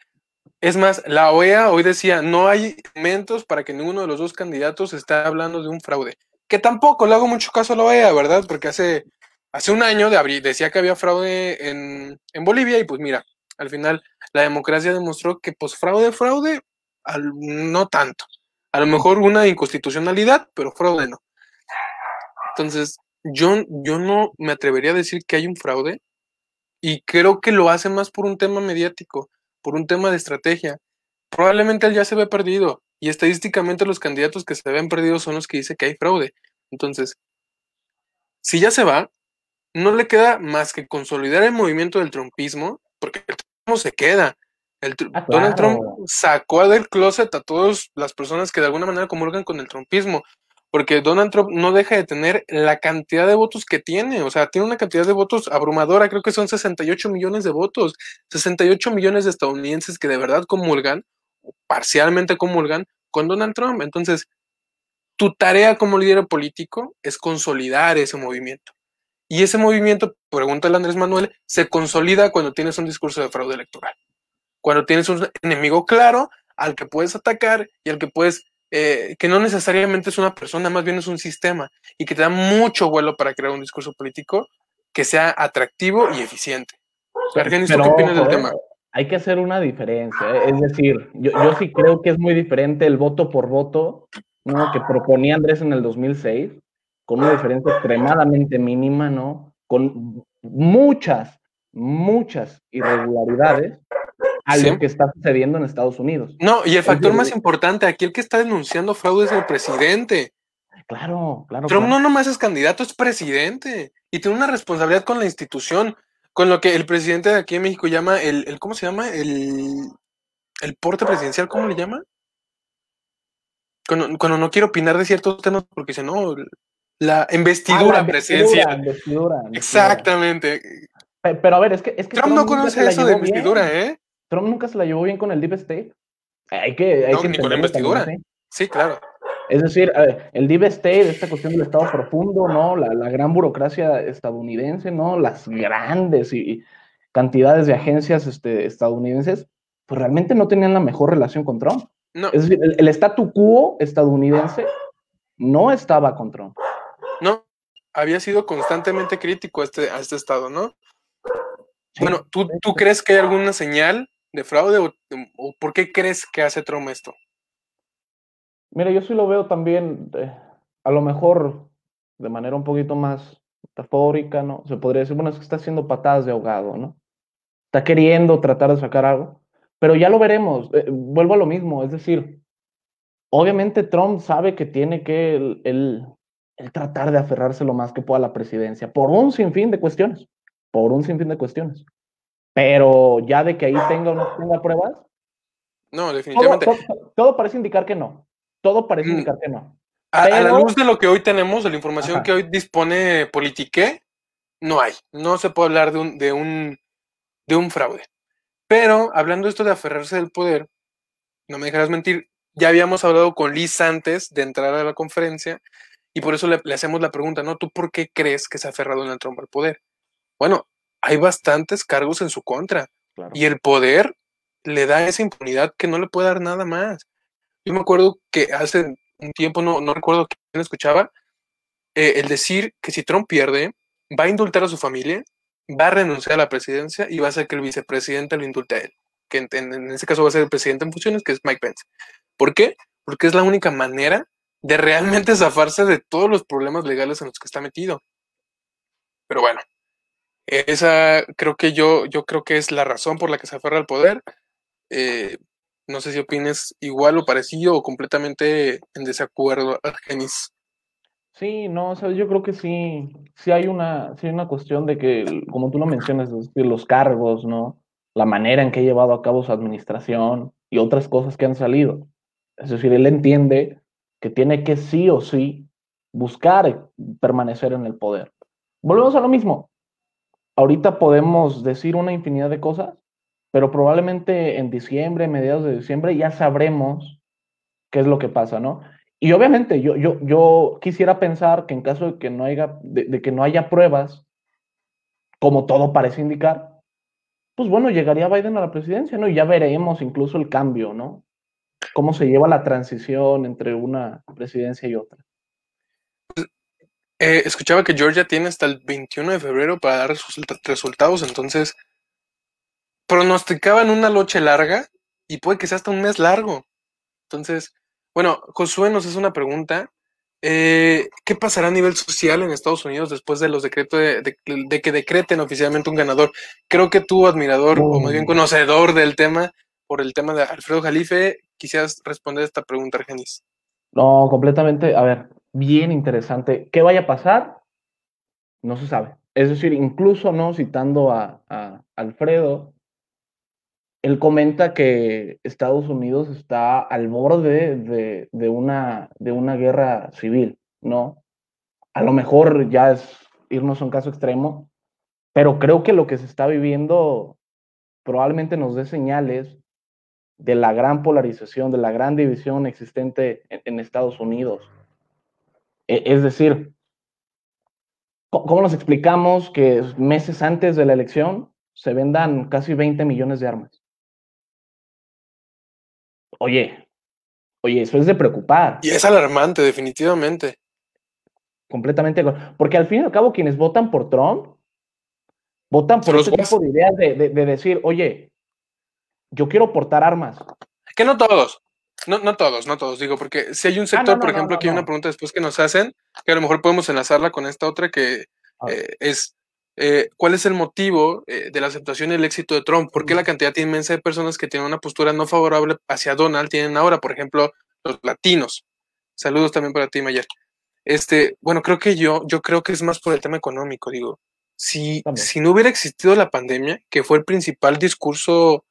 Es más, la OEA hoy decía, no hay argumentos para que ninguno de los dos candidatos esté hablando de un fraude. Que tampoco le hago mucho caso a la OEA, ¿verdad? Porque hace, hace un año de decía que había fraude en, en, Bolivia y pues mira, al final la democracia demostró que pues fraude, fraude, al, no tanto. A lo mejor una inconstitucionalidad, pero fraude no. Entonces, yo, yo no me atrevería a decir que hay un fraude y creo que lo hace más por un tema mediático, por un tema de estrategia. Probablemente él ya se ve perdido y estadísticamente los candidatos que se ven perdidos son los que dicen que hay fraude. Entonces, si ya se va, no le queda más que consolidar el movimiento del trumpismo, porque el Trump se queda. El, ah, claro. Donald Trump sacó del closet a todas las personas que de alguna manera comulgan con el trumpismo porque Donald Trump no deja de tener la cantidad de votos que tiene, o sea, tiene una cantidad de votos abrumadora, creo que son 68 millones de votos, 68 millones de estadounidenses que de verdad comulgan, parcialmente comulgan, con Donald Trump. Entonces, tu tarea como líder político es consolidar ese movimiento. Y ese movimiento, pregúntale a Andrés Manuel, se consolida cuando tienes un discurso de fraude electoral. Cuando tienes un enemigo claro al que puedes atacar y al que puedes eh, que no necesariamente es una persona, más bien es un sistema y que te da mucho vuelo para crear un discurso político que sea atractivo y eficiente. Argenis, ¿tú qué opinas del tema? Hay que hacer una diferencia, ¿eh? es decir, yo, yo, sí creo que es muy diferente el voto por voto ¿no? que proponía Andrés en el 2006, con una diferencia extremadamente mínima, ¿no? Con muchas, muchas irregularidades, a ¿Sí? lo que está sucediendo en Estados Unidos. No, y el factor más importante, aquí el que está denunciando fraude es el presidente. Claro, claro. Trump claro. no nomás es candidato, es presidente. Y tiene una responsabilidad con la institución, con lo que el presidente de aquí en México llama el, el ¿cómo se llama? El, el porte presidencial, ¿cómo le llama? Cuando, cuando, no quiero opinar de ciertos temas porque si no, la investidura ah, la presidencial. Investidura, investidura, Exactamente. Pero, pero, a ver, es que, es que Trump, Trump no conoce eso de investidura, bien. ¿eh? Trump nunca se la llevó bien con el Deep State. Hay que, hay no, que ni con la investidura. También, ¿sí? sí, claro. Es decir, el Deep State, esta cuestión del Estado profundo, ¿no? La, la gran burocracia estadounidense, ¿no? Las grandes y, y cantidades de agencias este, estadounidenses pues realmente no tenían la mejor relación con Trump. Es decir, el, el statu quo estadounidense no estaba con Trump. No, había sido constantemente crítico a este, a este estado, ¿no? Bueno, ¿tú, ¿tú crees que hay alguna señal de fraude o, por qué crees que hace Trump esto? Mira, yo sí lo veo también, eh, a lo mejor de manera un poquito más metafórica, ¿no? Se podría decir, bueno, es que está haciendo patadas de ahogado, ¿no? Está queriendo tratar de sacar algo, pero ya lo veremos. Eh, vuelvo a lo mismo, es decir, obviamente Trump sabe que tiene que el, el, tratar de aferrarse lo más que pueda a la presidencia, por un sinfín de cuestiones, por un sinfín de cuestiones. Pero ya de que ahí tenga o no tenga pruebas. No, definitivamente. Todo, todo, todo parece indicar que no. Todo parece mm. indicar que no. A, pero... a, la luz de lo que hoy tenemos, de la información Ajá. que hoy dispone Politique, no hay. No se puede hablar de un, de un, de un fraude. Pero hablando de esto de aferrarse del poder, no me dejarás mentir, ya habíamos hablado con Liz antes de entrar a la conferencia y por eso le, le, hacemos la pregunta, ¿no? ¿Tú por qué crees que se ha aferrado Donald Trump al poder? Bueno, hay bastantes cargos en su contra claro. y el poder le da esa impunidad que no le puede dar nada más. Yo me acuerdo que hace un tiempo, no, no recuerdo quién escuchaba, eh, el decir que si Trump pierde, va a indultar a su familia, va a renunciar a la presidencia y va a hacer que el vicepresidente lo indulte a él, que en, en, en ese caso va a ser el presidente en funciones, que es Mike Pence. ¿Por qué? Porque es la única manera de realmente zafarse de todos los problemas legales en los que está metido. Pero bueno, esa creo que yo, yo creo que es la razón por la que se aferra al poder. Eh, no sé si opines igual o parecido o completamente en desacuerdo, Argenis. Sí, no, o sea, yo creo que sí, sí hay una, sí hay una cuestión de que, como tú lo mencionas, de los cargos, ¿no? La manera en que ha llevado a cabo su administración y otras cosas que han salido. Es decir, él entiende que tiene que sí o sí buscar permanecer en el poder. Volvemos a lo mismo. Ahorita podemos decir una infinidad de cosas, pero probablemente en diciembre, mediados de diciembre, ya sabremos qué es lo que pasa, ¿no? Y obviamente yo, yo, yo quisiera pensar que en caso de que no haya, de, de que no haya pruebas, como todo parece indicar, pues bueno, llegaría Biden a la presidencia, ¿no? Y ya veremos incluso el cambio, ¿no? Cómo se lleva la transición entre una presidencia y otra. Eh, escuchaba que Georgia tiene hasta el 21 de febrero para dar sus resultados, entonces pronosticaban una noche larga y puede que sea hasta un mes largo. Entonces, bueno, Josué nos hace una pregunta. Eh, ¿Qué pasará a nivel social en Estados Unidos después de los decretos de, de, de, que decreten oficialmente un ganador? Creo que tú, admirador oh. o más bien conocedor del tema, por el tema de Alfredo Jalife, quisieras responder esta pregunta, Argenis. No, completamente. A ver, bien interesante. ¿Qué vaya a pasar? No se sabe. Es decir, incluso no citando a, Alfredo, él comenta que Estados Unidos está al borde de, de, una, de una guerra civil, ¿no? A lo mejor ya es irnos a un caso extremo, pero creo que lo que se está viviendo probablemente nos dé señales de la gran polarización, de la gran división existente en, en Estados Unidos. E, es decir, ¿cómo nos explicamos que meses antes de la elección se vendan casi 20 millones de armas? Oye, oye, eso es de preocupar. Y es alarmante, definitivamente. Completamente. Porque al fin y al cabo, quienes votan por Trump, votan por ese tipo de ideas de, de, de, decir, oye, yo quiero portar armas. Que no todos. No, no todos, no todos, digo, porque si hay un sector, ah, no, no, por ejemplo, no, aquí hay una pregunta después que nos hacen, que a lo mejor podemos enlazarla con esta otra que eh, es eh, cuál es el motivo eh, de la aceptación y el éxito de Trump, por qué la cantidad inmensa de personas que tienen una postura no favorable hacia Donald tienen ahora, por ejemplo, los latinos. Saludos también para ti, Mayer. Este, bueno, creo que yo, yo creo que es más por el tema económico, digo. Si, si no hubiera existido la pandemia, que fue el principal discurso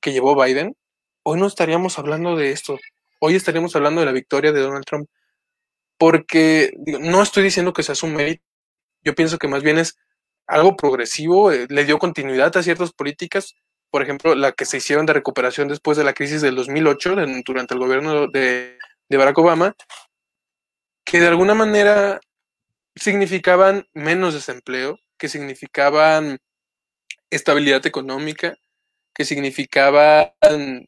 que llevó Biden, hoy no estaríamos hablando de esto. Hoy estaríamos hablando de la victoria de Donald Trump. Porque no estoy diciendo que sea su mérito. Yo pienso que más bien es algo progresivo, eh, le dio continuidad a ciertas políticas, por ejemplo, la que se hicieron de recuperación después de la crisis del 2008, de, durante el gobierno de Barack Obama, que de alguna manera significaban menos desempleo, que significaban estabilidad económica, que significaban,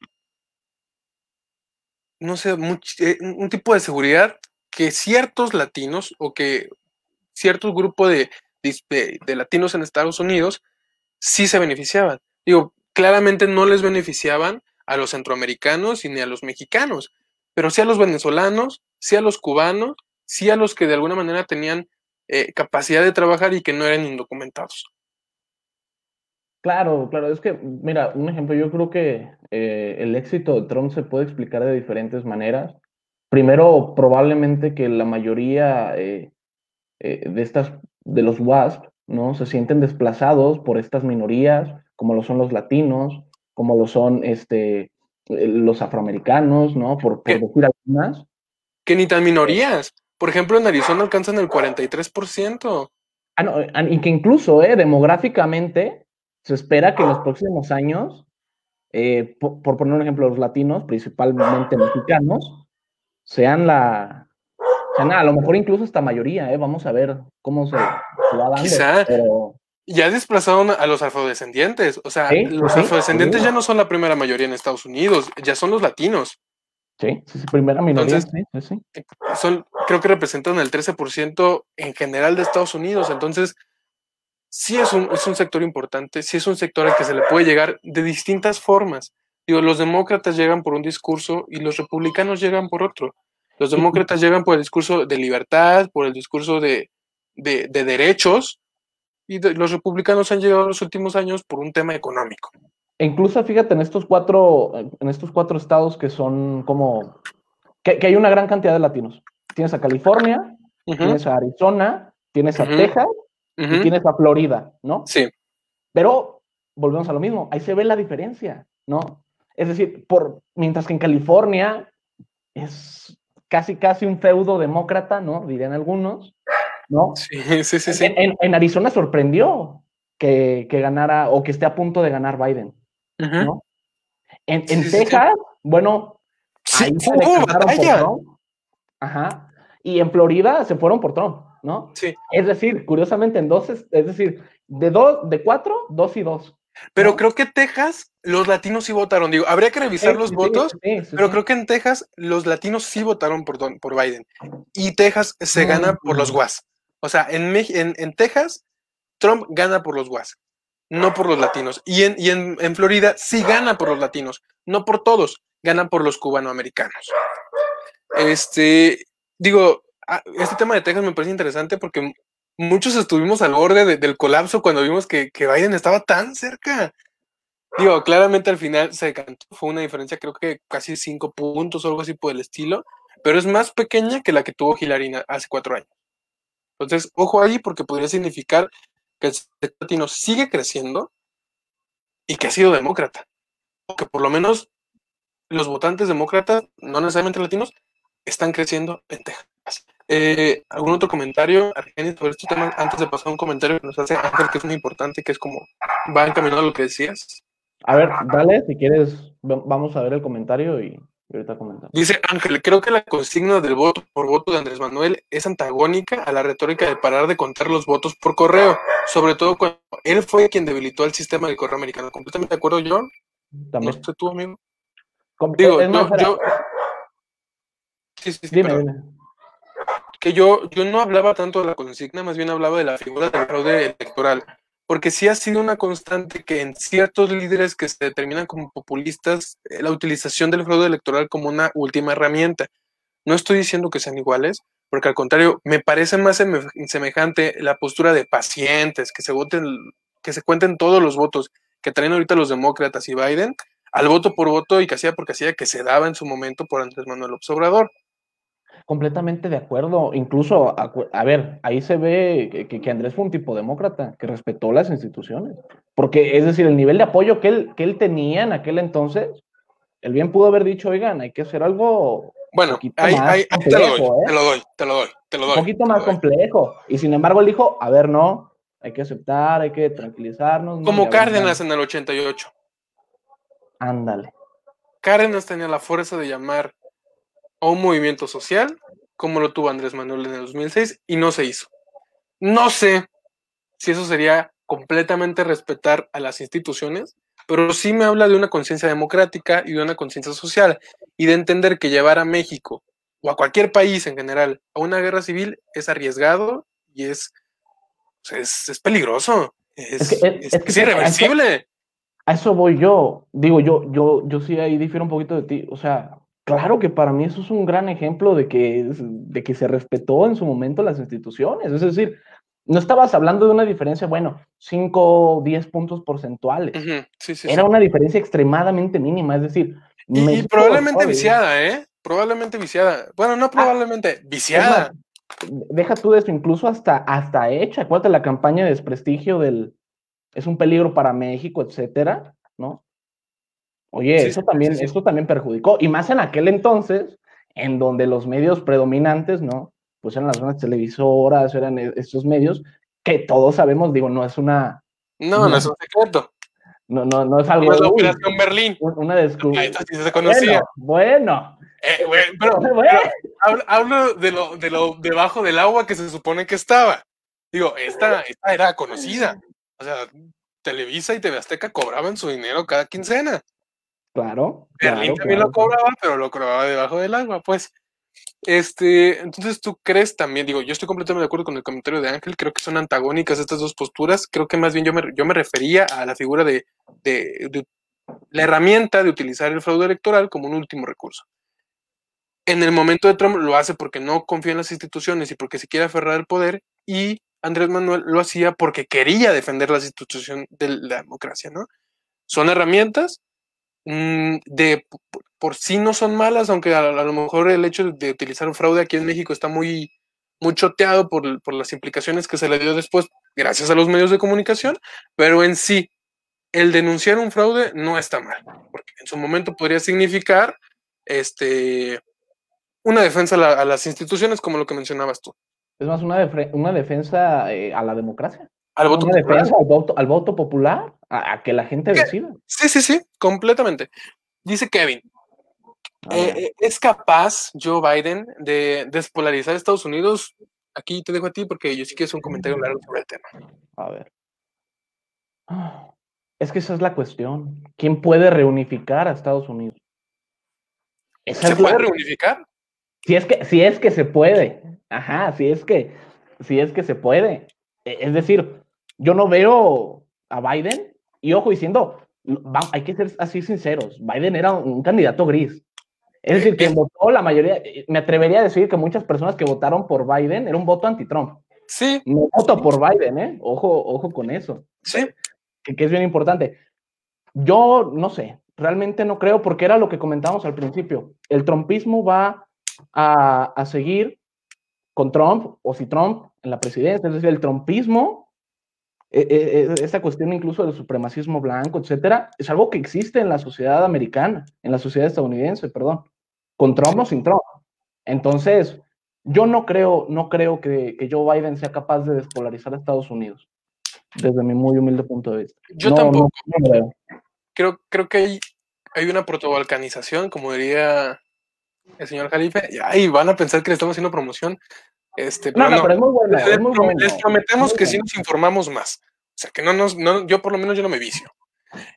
no sé, eh, un tipo de seguridad que ciertos latinos o que ciertos grupos de, de, latinos en Estados Unidos sí se beneficiaban. Digo, claramente no les beneficiaban a los centroamericanos y ni a los mexicanos, pero sí a los venezolanos, sí a los cubanos, sí a los que de alguna manera tenían eh, capacidad de trabajar y que no eran indocumentados. Claro, claro, es que, mira, un ejemplo, yo creo que eh, el éxito de Trump se puede explicar de diferentes maneras. Primero, probablemente que la mayoría eh, de estas, de los WASP, ¿no? Se sienten desplazados por estas minorías, como lo son los latinos, como lo son este, los afroamericanos, ¿no? Por, por decir algunas. Que ni tan minorías. Por ejemplo, en Arizona alcanzan el 43%. Ah, no, y que incluso, eh, demográficamente, se espera que en los próximos años, eh, por, poner un ejemplo, los latinos, principalmente mexicanos, sean la, sean a lo mejor incluso esta mayoría, ¿eh? vamos a ver cómo se, va dando. Quizá. Ya desplazaron a los afrodescendientes, o sea, los afrodescendientes ya no son la primera mayoría en Estados Unidos, ya son los latinos. Sí, sí, primera minoría. sí, eh, Son, creo que representan el 13% en general de Estados Unidos. Entonces, sí es un, es un sector importante, sí es un sector al que se le puede llegar de distintas formas. Digo, los demócratas llegan por un discurso y los republicanos llegan por otro. Los demócratas llegan por el discurso de libertad, por el discurso de, de, de derechos, y los republicanos han llegado en los últimos años por un tema económico. E incluso fíjate en estos cuatro, en estos cuatro estados que son como que, hay una gran cantidad de latinos. Tienes a California, tienes a Arizona, tienes a Texas y tienes a Florida, ¿no? Sí. Pero volvemos a lo mismo, ahí se ve la diferencia, ¿no? Es decir, por, mientras que en California es casi casi un feudo demócrata, ¿no? Dirían algunos, ¿no? Sí, sí, sí. sí. En, Arizona sorprendió que, que, ganara o que esté a punto de ganar Biden. En, Texas, bueno, ahí se por Trump. Ajá. Y en Florida se fueron por Trump, ¿no? Sí. Es decir, curiosamente, en dos, es decir, de dos, de cuatro, dos y dos. Pero creo que Texas, los latinos sí votaron. Digo, habría que revisar los votos, pero creo que en Texas los latinos sí votaron por, por Biden. Y Texas se gana por los guas. O sea, en, en, en Texas, Trump gana por los guas no por los latinos. Y en, y en, Florida sí gana por los latinos, no por todos, ganan por los cubanoamericanos. Este, digo, ah, este tema de Texas me parece interesante porque muchos estuvimos al borde del colapso cuando vimos que, Biden estaba tan cerca. Digo, claramente al final se cantó, fue una diferencia creo que casi cinco puntos o algo así por el estilo, pero es más pequeña que la que tuvo Hillary hace cuatro años. Entonces, ojo ahí porque podría significar que el sector latino sigue creciendo y que ha sido demócrata. O que por lo menos los votantes demócratas, no necesariamente latinos, están creciendo en Texas. Eh, ¿Algún otro comentario, Argenis, sobre este tema? Antes de pasar un comentario que nos hace Ángel, que es muy importante, que es como va encaminado a lo que decías. A ver, dale, si quieres, vamos a ver el comentario y Dice Ángel, creo que la consigna del voto por voto de Andrés Manuel es antagónica a la retórica de parar de contar los votos por correo, sobre todo cuando él fue quien debilitó el sistema del correo americano. ¿Completamente de acuerdo, yo? También. ¿No tú, amigo? Digo, yo, Sí, sí, sí, dime, dime. Que yo, yo no hablaba tanto de la consigna, más bien hablaba de la figura del fraude electoral porque sí ha sido una constante que en ciertos líderes que se determinan como populistas, eh, la utilización del fraude electoral como una última herramienta. No estoy diciendo que sean iguales, porque al contrario, me parece más semejante la postura de pacientes, que se voten, que se cuenten todos los votos que traen ahorita los demócratas y Biden, al voto por voto y casilla por casilla que se daba en su momento por Andrés Manuel Obrador completamente de acuerdo. Incluso, a, ver, ahí se ve que, Andrés fue un tipo demócrata, que respetó las instituciones. Porque, es decir, el nivel de apoyo que él, que él tenía en aquel entonces, él bien pudo haber dicho, oigan, hay que hacer algo. Bueno, ahí, te, lo doy, ¿eh? te lo doy, te lo doy, te lo doy. Un poquito más complejo. Y sin embargo, él dijo, a ver, no, hay que aceptar, hay que tranquilizarnos. Como Cárdenas en el 88. Ándale. Cárdenas tenía la fuerza de llamar a un movimiento social, como lo tuvo Andrés Manuel en el 2006, y no se hizo. No sé si eso sería completamente respetar a las instituciones, pero sí me habla de una conciencia democrática y de una conciencia social y de entender que llevar a México o a cualquier país en general a una guerra civil es arriesgado y es, es, es peligroso, es, es, irreversible. A eso voy yo, digo, yo, yo, yo sí ahí difiero un poquito de ti, o sea, claro que para mí eso es un gran ejemplo de que, de que se respetó en su momento las instituciones, es decir, no estabas hablando de una diferencia, bueno, 5 o 10 puntos porcentuales. Era una diferencia extremadamente mínima, es decir... Y, probablemente viciada, ¿eh? Probablemente viciada. Bueno, no ah, probablemente, viciada. deja tú de eso, incluso hasta, hasta hecha. Acuérdate la campaña de desprestigio del es un peligro para México, etcétera, ¿no? Oye, eso también, eso también perjudicó. Y más en aquel entonces, en donde los medios predominantes, ¿no? pues eran las grandes televisoras, eran e, estos medios, que todos sabemos, digo, no es una... No, no, es un secreto. No, no, no es algo... No es la Operación Berlín. Una descubrimiento. Sí se conocía. Bueno. Eh, pero, hablo, de lo, de lo debajo del agua que se supone que estaba. Digo, esta, esta era conocida. O sea, Televisa y TV Azteca cobraban su dinero cada quincena. Claro. Berlín también lo cobraba, pero lo cobraba debajo del agua, pues. Este, entonces tú crees también, digo, yo estoy completamente de acuerdo con el comentario de Ángel, creo que son antagónicas estas dos posturas, creo que más bien yo me, yo me refería a la figura de, de, la herramienta de utilizar el fraude electoral como un último recurso. En el momento de Trump lo hace porque no confía en las instituciones y porque se quiere aferrar al poder y Andrés Manuel lo hacía porque quería defender las instituciones de la democracia, ¿no? Son herramientas de por sí no son malas, aunque a, lo mejor el hecho de utilizar un fraude aquí en México está muy, muy choteado por, por, las implicaciones que se le dio después, gracias a los medios de comunicación, pero en sí, el denunciar un fraude no está mal, porque en su momento podría significar este, una defensa a, las instituciones, como lo que mencionabas tú. Es más, una, una defensa eh, a la democracia. Al voto una defensa al voto, al voto popular, a, que la gente decida. Sí, sí, sí, completamente. Dice Kevin, eh, eh, ¿Es capaz Joe Biden de despolarizar Estados Unidos? Aquí te dejo a ti porque yo sí quiero hacer un comentario largo sobre el tema. A ver. Es que esa es la cuestión. ¿Quién puede reunificar a Estados Unidos? ¿Se puede reunificar? Si es que, si es que se puede. Ajá, si es que, si es que se puede. E, es decir, yo no veo a Biden, y ojo, diciendo, hay que ser así sinceros, Biden era un candidato gris. Es decir, quien votó, la mayoría, eh, me atrevería a decir que muchas personas que votaron por Biden era un voto anti-Trump. Sí. No voto por Biden, ¿eh? Ojo, ojo con eso. Sí. Que, es bien importante. Yo no sé, realmente no creo, porque era lo que comentamos al principio. El trumpismo va a, seguir con Trump, o si Trump en la presidencia, es decir, el trumpismo, e, e, e, esta cuestión incluso del supremacismo blanco, etcétera, es algo que existe en la sociedad americana, en la sociedad estadounidense, perdón con Trump o sin Trump. Entonces, yo no creo, no creo que, que, Joe Biden sea capaz de despolarizar a Estados Unidos, desde mi muy humilde punto de vista. Yo tampoco. creo. creo. que hay, hay una protobalcanización, como diría el señor Jalife, y ahí van a pensar que le estamos haciendo promoción. Este, no, no, pero es muy buena. Les, prometemos que sí nos informamos más. O sea, que no nos, no, yo por lo menos yo no me vicio.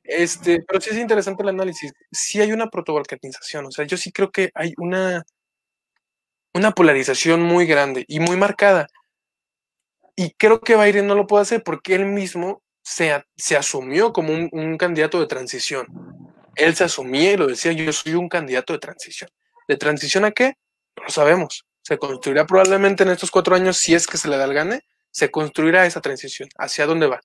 Este, pero sí es interesante el análisis. Sí hay una protobalcanización, o sea, yo sí creo que hay una, una polarización muy grande y muy marcada. Y creo que Biden no lo puede hacer porque él mismo se, se asumió como un, candidato de transición. Él se asumía y lo decía, yo soy un candidato de transición. ¿De transición a qué? No lo sabemos. Se construirá probablemente en estos cuatro años, si es que se le da el gane, se construirá esa transición. ¿Hacia dónde va?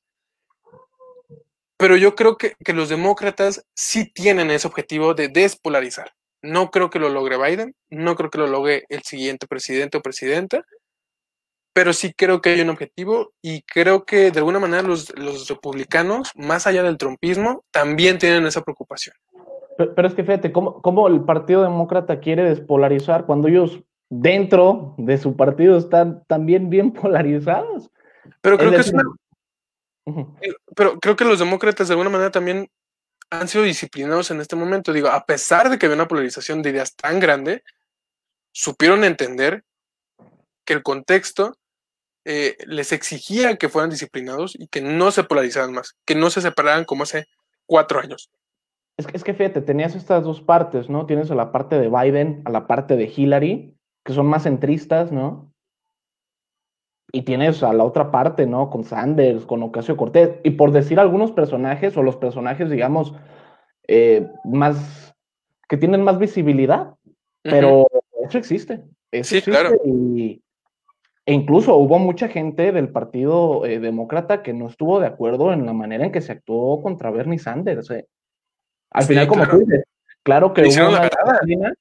Pero yo creo que, los demócratas sí tienen ese objetivo de despolarizar. No creo que lo logre Biden, no creo que lo logre el siguiente presidente o presidenta, pero sí creo que hay un objetivo y creo que de alguna manera los, republicanos, más allá del trumpismo, también tienen esa preocupación. Pero, es que fíjate, ¿cómo, ¿cómo, el Partido Demócrata quiere despolarizar cuando ellos dentro de su partido están también bien polarizados? Pero creo que es una, eh, pero creo que los demócratas de alguna manera también han sido disciplinados en este momento. Digo, a pesar de que había una polarización de ideas tan grande, supieron entender que el contexto eh, les exigía que fueran disciplinados y que no se polarizaran más, que no se separaran como hace cuatro años. Es que, es que fíjate, tenías estas dos partes, ¿no? Tienes a la parte de Biden, a la parte de Hillary, que son más centristas, ¿no? Y tienes a la otra parte, ¿no? Con Sanders, con Ocasio Cortés. Y por decir algunos personajes, o los personajes, digamos, eh, más, que tienen más visibilidad. Pero eso existe. Eso sí, existe claro. Y, e incluso hubo mucha gente del Partido eh, Demócrata que no estuvo de acuerdo en la manera en que se actuó contra Bernie Sanders. Eh. Al Sí, final, como claro. tú dices, claro que hubo una disciplina.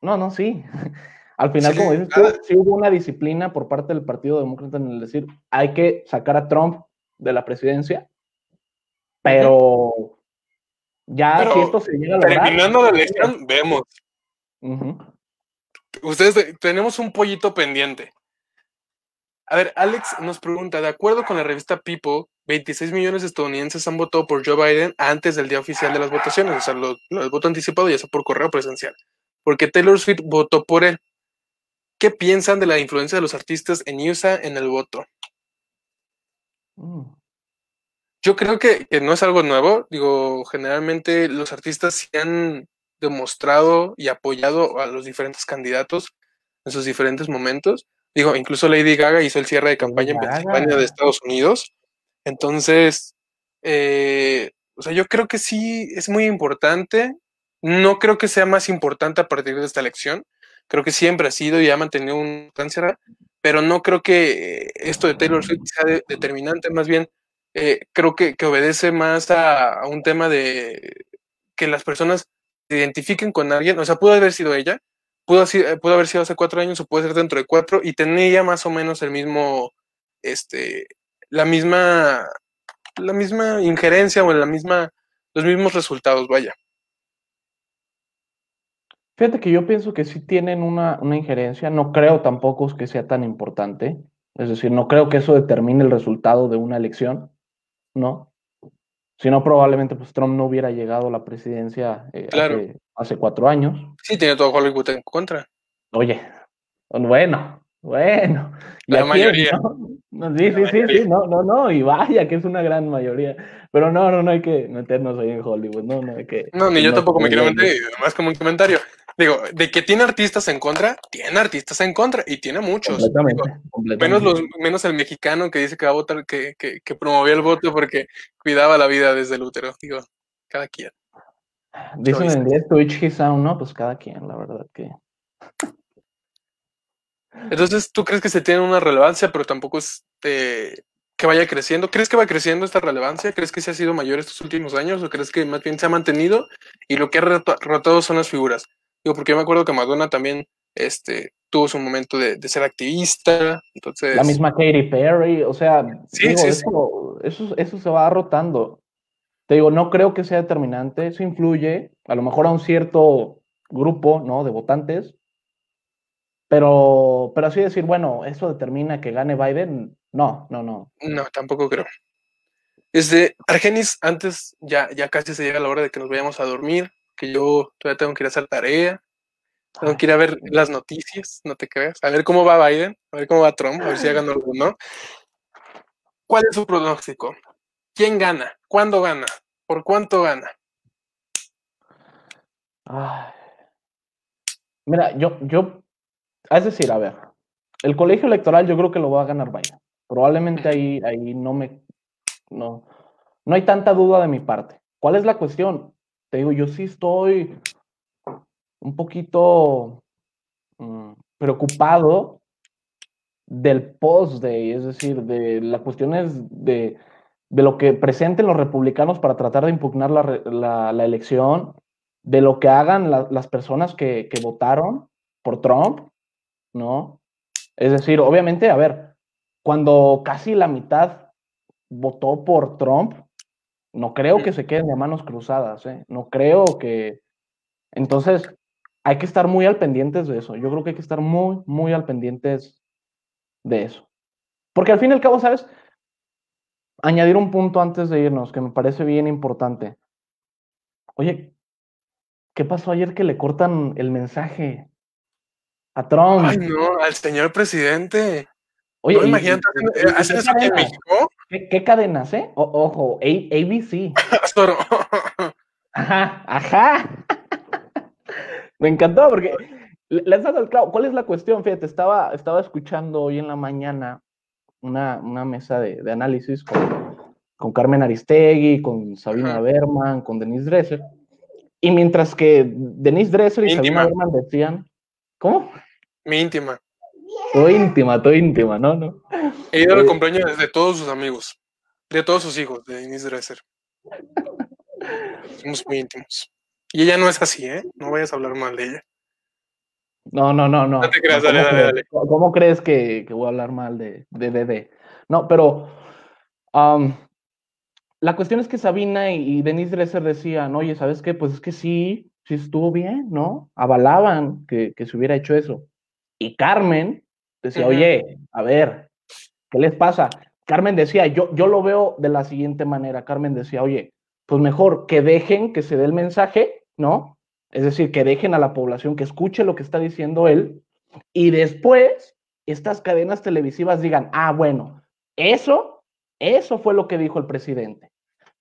No, no, sí. Al final, Sí, como dices tú, sí hubo una disciplina por parte del Partido Demócrata en el decir, hay que sacar a Trump de la presidencia, pero ya Pero si esto se llega a lograr. Terminando la elección, vemos. Ustedes tenemos un pollito pendiente. A ver, Alex nos pregunta, de acuerdo con la revista People, 26 millones de estadounidenses han votado por Joe Biden antes del día oficial de las votaciones, o sea, lo, lo- el voto anticipado ya sea por correo presencial, porque Taylor Swift votó por él. ¿Qué piensan de la influencia de los artistas en USA en el voto? Mm. Yo creo que, que no es algo nuevo. Digo, generalmente los artistas sí han demostrado y apoyado a los diferentes candidatos en sus diferentes momentos. Digo, incluso Lady Gaga hizo el cierre de campaña en. Pensilvania de Estados Unidos. Entonces, eh, o sea, yo creo que sí es muy importante. No creo que sea más importante a partir de esta elección. Creo que siempre ha sido y ha mantenido una importancia, pero no creo que esto de Taylor Swift sea de- determinante. Más bien, eh, creo que, que obedece más a, un tema de que las personas se identifiquen con alguien. O sea, pudo haber sido ella, pudo, eh, pudo haber sido hace cuatro años o puede ser dentro de cuatro y tenía más o menos el mismo, este, la misma, la misma injerencia o la misma, los mismos resultados, vaya. Fíjate que yo pienso que sí tienen una, una injerencia, no creo tampoco que sea tan importante, es decir, no creo que eso determine el resultado de una elección, ¿no? Si no, probablemente pues Trump no hubiera llegado a la presidencia eh, Claro. hace, hace cuatro años. Sí, tiene todo Hollywood en contra. Oye, bueno, bueno. ¿y La mayoría. no? Sí, La sí, sí, mayoría. sí, no, no, no, y vaya que es una gran mayoría. Pero no, no, no hay que meternos ahí en Hollywood, no, no hay que. No, ni yo no tampoco me quiero meter, además como un comentario. Digo, de que tiene artistas en contra, tiene artistas en contra, y tiene muchos. Completamente, Digo, completamente. menos los, menos el mexicano que dice que va a votar, que, que, que promovía el voto porque cuidaba la vida desde el útero. Digo, cada quien. Dicen en choices. inglés to each his own, ¿no? Pues cada quien, la verdad que. Entonces, ¿tú crees que se tiene una relevancia, pero tampoco es eh, que vaya creciendo? ¿Crees que va creciendo esta relevancia? ¿Crees que se ha sido mayor estos últimos años? ¿O crees que más bien se ha mantenido y lo que ha rota- rotado son las figuras? Digo, porque yo me acuerdo que Madonna también este, tuvo su momento de, de ser activista. Entonces, La misma Katy Perry, o sea, Sí, digo, sí, eso, eso, eso se va rotando. Te digo, no creo que sea determinante, eso influye, a lo mejor a un cierto grupo, ¿no? De votantes, pero, pero así decir, bueno, eso determina que gane Biden, no, no, no. No, tampoco creo. Este, Argenis, antes ya, ya casi se llega la hora de que nos vayamos a dormir, que yo todavía tengo que ir a hacer tarea, tengo que ir a ver las noticias, no te creas, a ver cómo va Biden, a ver cómo va Trump, a ver si ya ganó alguno. ¿Cuál es su pronóstico? ¿Quién gana? ¿Cuándo gana? ¿Por cuánto gana? Ay. Mira, yo, yo, es decir, a ver, el colegio electoral yo creo que lo va a ganar Biden. Probablemente ahí, ahí no me, no, no hay tanta duda de mi parte. ¿Cuál es la cuestión? Te digo, yo sí estoy un poquito mm, preocupado del post-day, es decir, de las cuestiones de, de lo que presenten los republicanos para tratar de impugnar la, la- elección, de lo que hagan la- las personas que votaron por Trump, ¿no? Es decir, obviamente, a ver, cuando casi la mitad votó por Trump, no creo que se queden de manos cruzadas, ¿eh? No creo que... Entonces, hay que estar muy al pendientes de eso. Yo creo que hay que estar muy, muy al pendientes de eso. Porque al fin y al cabo, ¿sabes? Añadir un punto antes de irnos que me parece bien importante. Oye, ¿qué pasó ayer que le cortan el mensaje a Trump? Ay, no, al señor presidente. Oye, no, imagínate, y- ¿hacen- y- ¿hacen eso aquí en. México? ¿Qué, cadenas, eh? ojo, ABC. ajá, ajá. Me encantó porque le has dado el clavo. ¿Cuál es la cuestión? Fíjate, estaba, estaba escuchando hoy en la mañana una, mesa de, análisis con, Carmen Aristegui, con Sabina Berman, con Denise Dresser. Y mientras que Denise Dresser y Sabina Berman decían, ¿cómo? Mi íntima. Tu íntima, tu íntima, ¿no? no. He ido eh, cumpleaños de todos sus amigos, de todos sus hijos, de Denise Dresser. Somos muy íntimos. Y ella no es así, ¿eh? No vayas a hablar mal de ella. No, no, no, no. No te creas, dale, dale, dale. ¿Cómo crees que, voy a hablar mal de de, No, pero la cuestión es que Sabina y, Denise Dresser decían, oye, ¿sabes qué? Pues es que sí, sí estuvo bien, ¿no? Avalaban que, se hubiera hecho eso. Y Carmen decía, oye, a ver, ¿qué les pasa? Carmen decía, yo, yo lo veo de la siguiente manera. Carmen decía, oye, pues mejor que dejen que se dé el mensaje, ¿no? Es decir, que dejen a la población que escuche lo que está diciendo él y después estas cadenas televisivas digan, ah, bueno, eso, eso fue lo que dijo el presidente.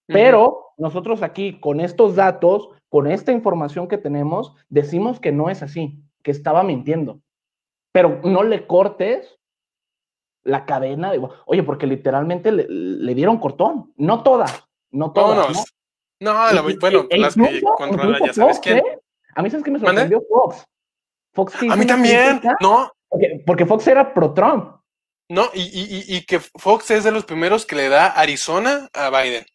Pero nosotros aquí, con estos datos, con esta información que tenemos, decimos que no es así, que estaba mintiendo. Pero no le cortes la cadena. De, oye, porque literalmente le, dieron cortón. No todas, no todas. No, bueno, e las que controlan, ya sabes quién. ¿eh? A mí sabes que me sorprendió Fox. Fox a mí también, no. Porque, Fox era pro-Trump. No, y, que Fox es de los primeros que le da Arizona a Biden.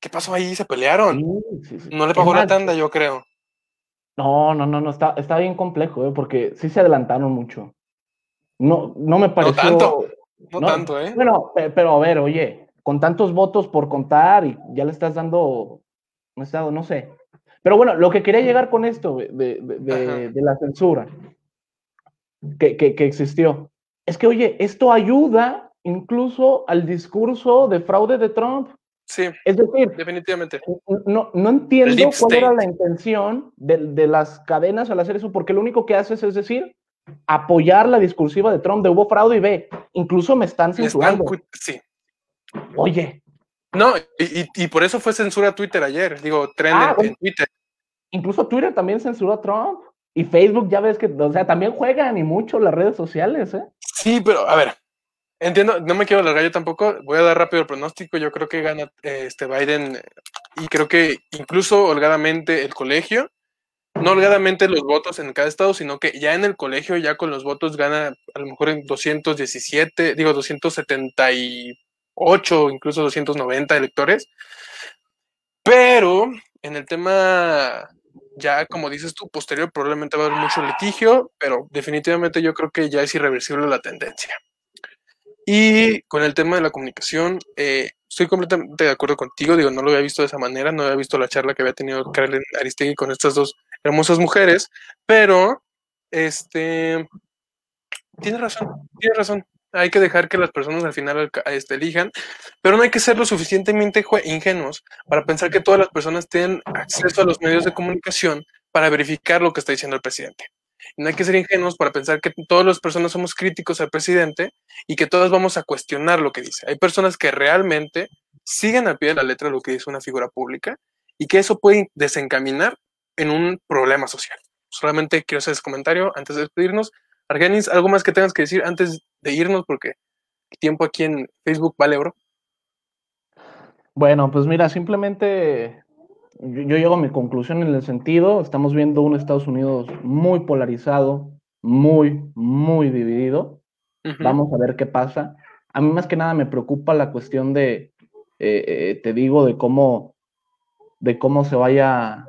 ¿Qué pasó ahí? Se pelearon. No le pagó la tanda, yo creo. No, no, no, no, está, está bien complejo, ¿eh? porque sí se adelantaron mucho. No, no me pareció. No tanto, no, tanto, ¿eh? Bueno, pero a ver, oye, con tantos votos por contar y ya le estás dando un estado, no sé. Pero bueno, lo que quería llegar con esto de, de la censura que, que, existió. Es que, oye, esto ayuda incluso al discurso de fraude de Trump. Sí, es decir, definitivamente. No, no entiendo cuál era la intención de, de, las cadenas al hacer eso, porque lo único que haces es decir, apoyar la discursiva de Trump de hubo fraude y ve, incluso me están censurando. sí. Oye. No, y, y, por eso fue censura Twitter ayer, digo, trend ah, en Twitter. Incluso Twitter también censuró a Trump. Y Facebook ya ves que, o sea, también juegan y mucho las redes sociales, ¿eh? Sí, pero a ver, entiendo, no me quiero alargar yo tampoco, voy a dar rápido el pronóstico, yo creo que gana este Biden y creo que incluso holgadamente el colegio, no holgadamente los votos en cada estado, sino que ya en el colegio, ya con los votos gana a lo mejor en 217, digo 278, incluso 290 electores. Pero en el tema ya como dices tú, posterior probablemente va a haber mucho litigio, pero definitivamente yo creo que ya es irreversible la tendencia. Y con el tema de la comunicación, eh, estoy completamente de acuerdo contigo, digo, no lo había visto de esa manera, no había visto la charla que había tenido Karen Aristegui con estas dos hermosas mujeres, pero, este, tienes razón, tienes razón, hay que dejar que las personas al final este, elijan, pero no hay que ser lo suficientemente ingenuos para pensar que todas las personas tienen acceso a los medios de comunicación para verificar lo que está diciendo el presidente. No hay que ser ingenuos para pensar que todas las personas somos críticos al presidente y que todas vamos a cuestionar lo que dice. Hay personas que realmente siguen a pie de la letra lo que dice una figura pública y que eso puede desencaminar en un problema social. Solamente quiero hacer ese comentario antes de despedirnos. Argenis, ¿algo más que tengas que decir antes de irnos? Porque tiempo aquí en Facebook vale oro. Bueno, pues mira, simplemente yo, llego a mi conclusión en el sentido, estamos viendo un Estados Unidos muy polarizado, muy, muy dividido. Vamos a ver qué pasa. A mí más que nada me preocupa la cuestión de, eh, eh, te digo, de cómo, de cómo se vaya,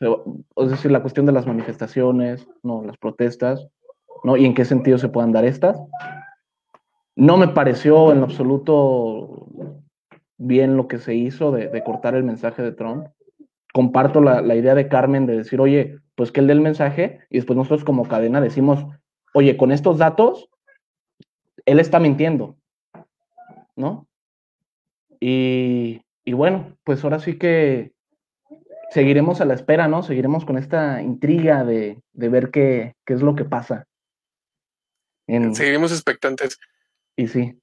es decir, la cuestión de las manifestaciones, no, las protestas, ¿no? Y en qué sentido se puedan dar estas. No me pareció en absoluto bien lo que se hizo de, cortar el mensaje de Trump. Comparto la, idea de Carmen de decir, oye, pues que él dé el mensaje y después nosotros como cadena decimos, oye, con estos datos, él está mintiendo, ¿no? Y, bueno, pues ahora sí que seguiremos a la espera, ¿no? Seguiremos con esta intriga de, ver qué, qué es lo que pasa. Seguiremos expectantes. Y sí.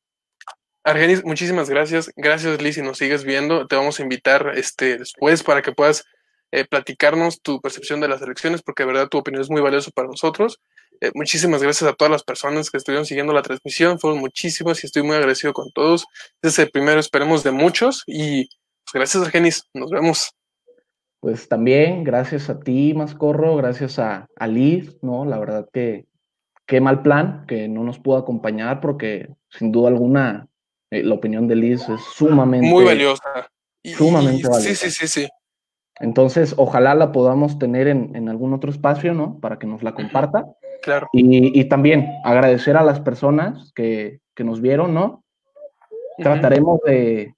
Argenis, muchísimas gracias. Gracias, Liz, si nos sigues viendo. Te vamos a invitar este, después para que puedas eh, platicarnos tu percepción de las elecciones, porque de verdad tu opinión es muy valiosa para nosotros. Eh, muchísimas gracias a todas las personas que estuvieron siguiendo la transmisión. Fueron muchísimas y estoy muy agradecido con todos. Este es el primero, esperemos, de muchos. Y pues, gracias, Argenis. Nos vemos. Pues también, gracias a ti, Mascorro, gracias a, a Liz, ¿no? La verdad que qué mal plan que no nos pudo acompañar porque sin duda alguna eh, la opinión de Liz es sumamente... Muy valiosa. sumamente valiosa. Sí, sí, sí, sí. Entonces, ojalá la podamos tener en, en, algún otro espacio, ¿no? Para que nos la comparta. Claro. Y, y también agradecer a las personas que, que nos vieron, ¿no? Trataremos de,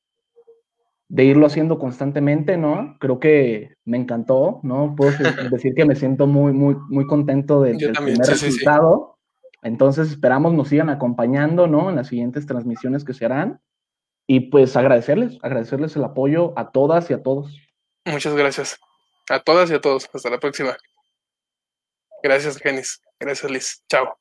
de irlo haciendo constantemente, ¿no? Creo que me encantó, ¿no? Puedo decir que me siento muy, muy, muy contento del, del primer sí, sí, resultado. Entonces esperamos nos sigan acompañando, ¿no? En las siguientes transmisiones que se harán. Y pues agradecerles, agradecerles el apoyo a todas y a todos. Muchas gracias. A todas y a todos. Hasta la próxima. Gracias, Genis. Gracias, Liz. Chao.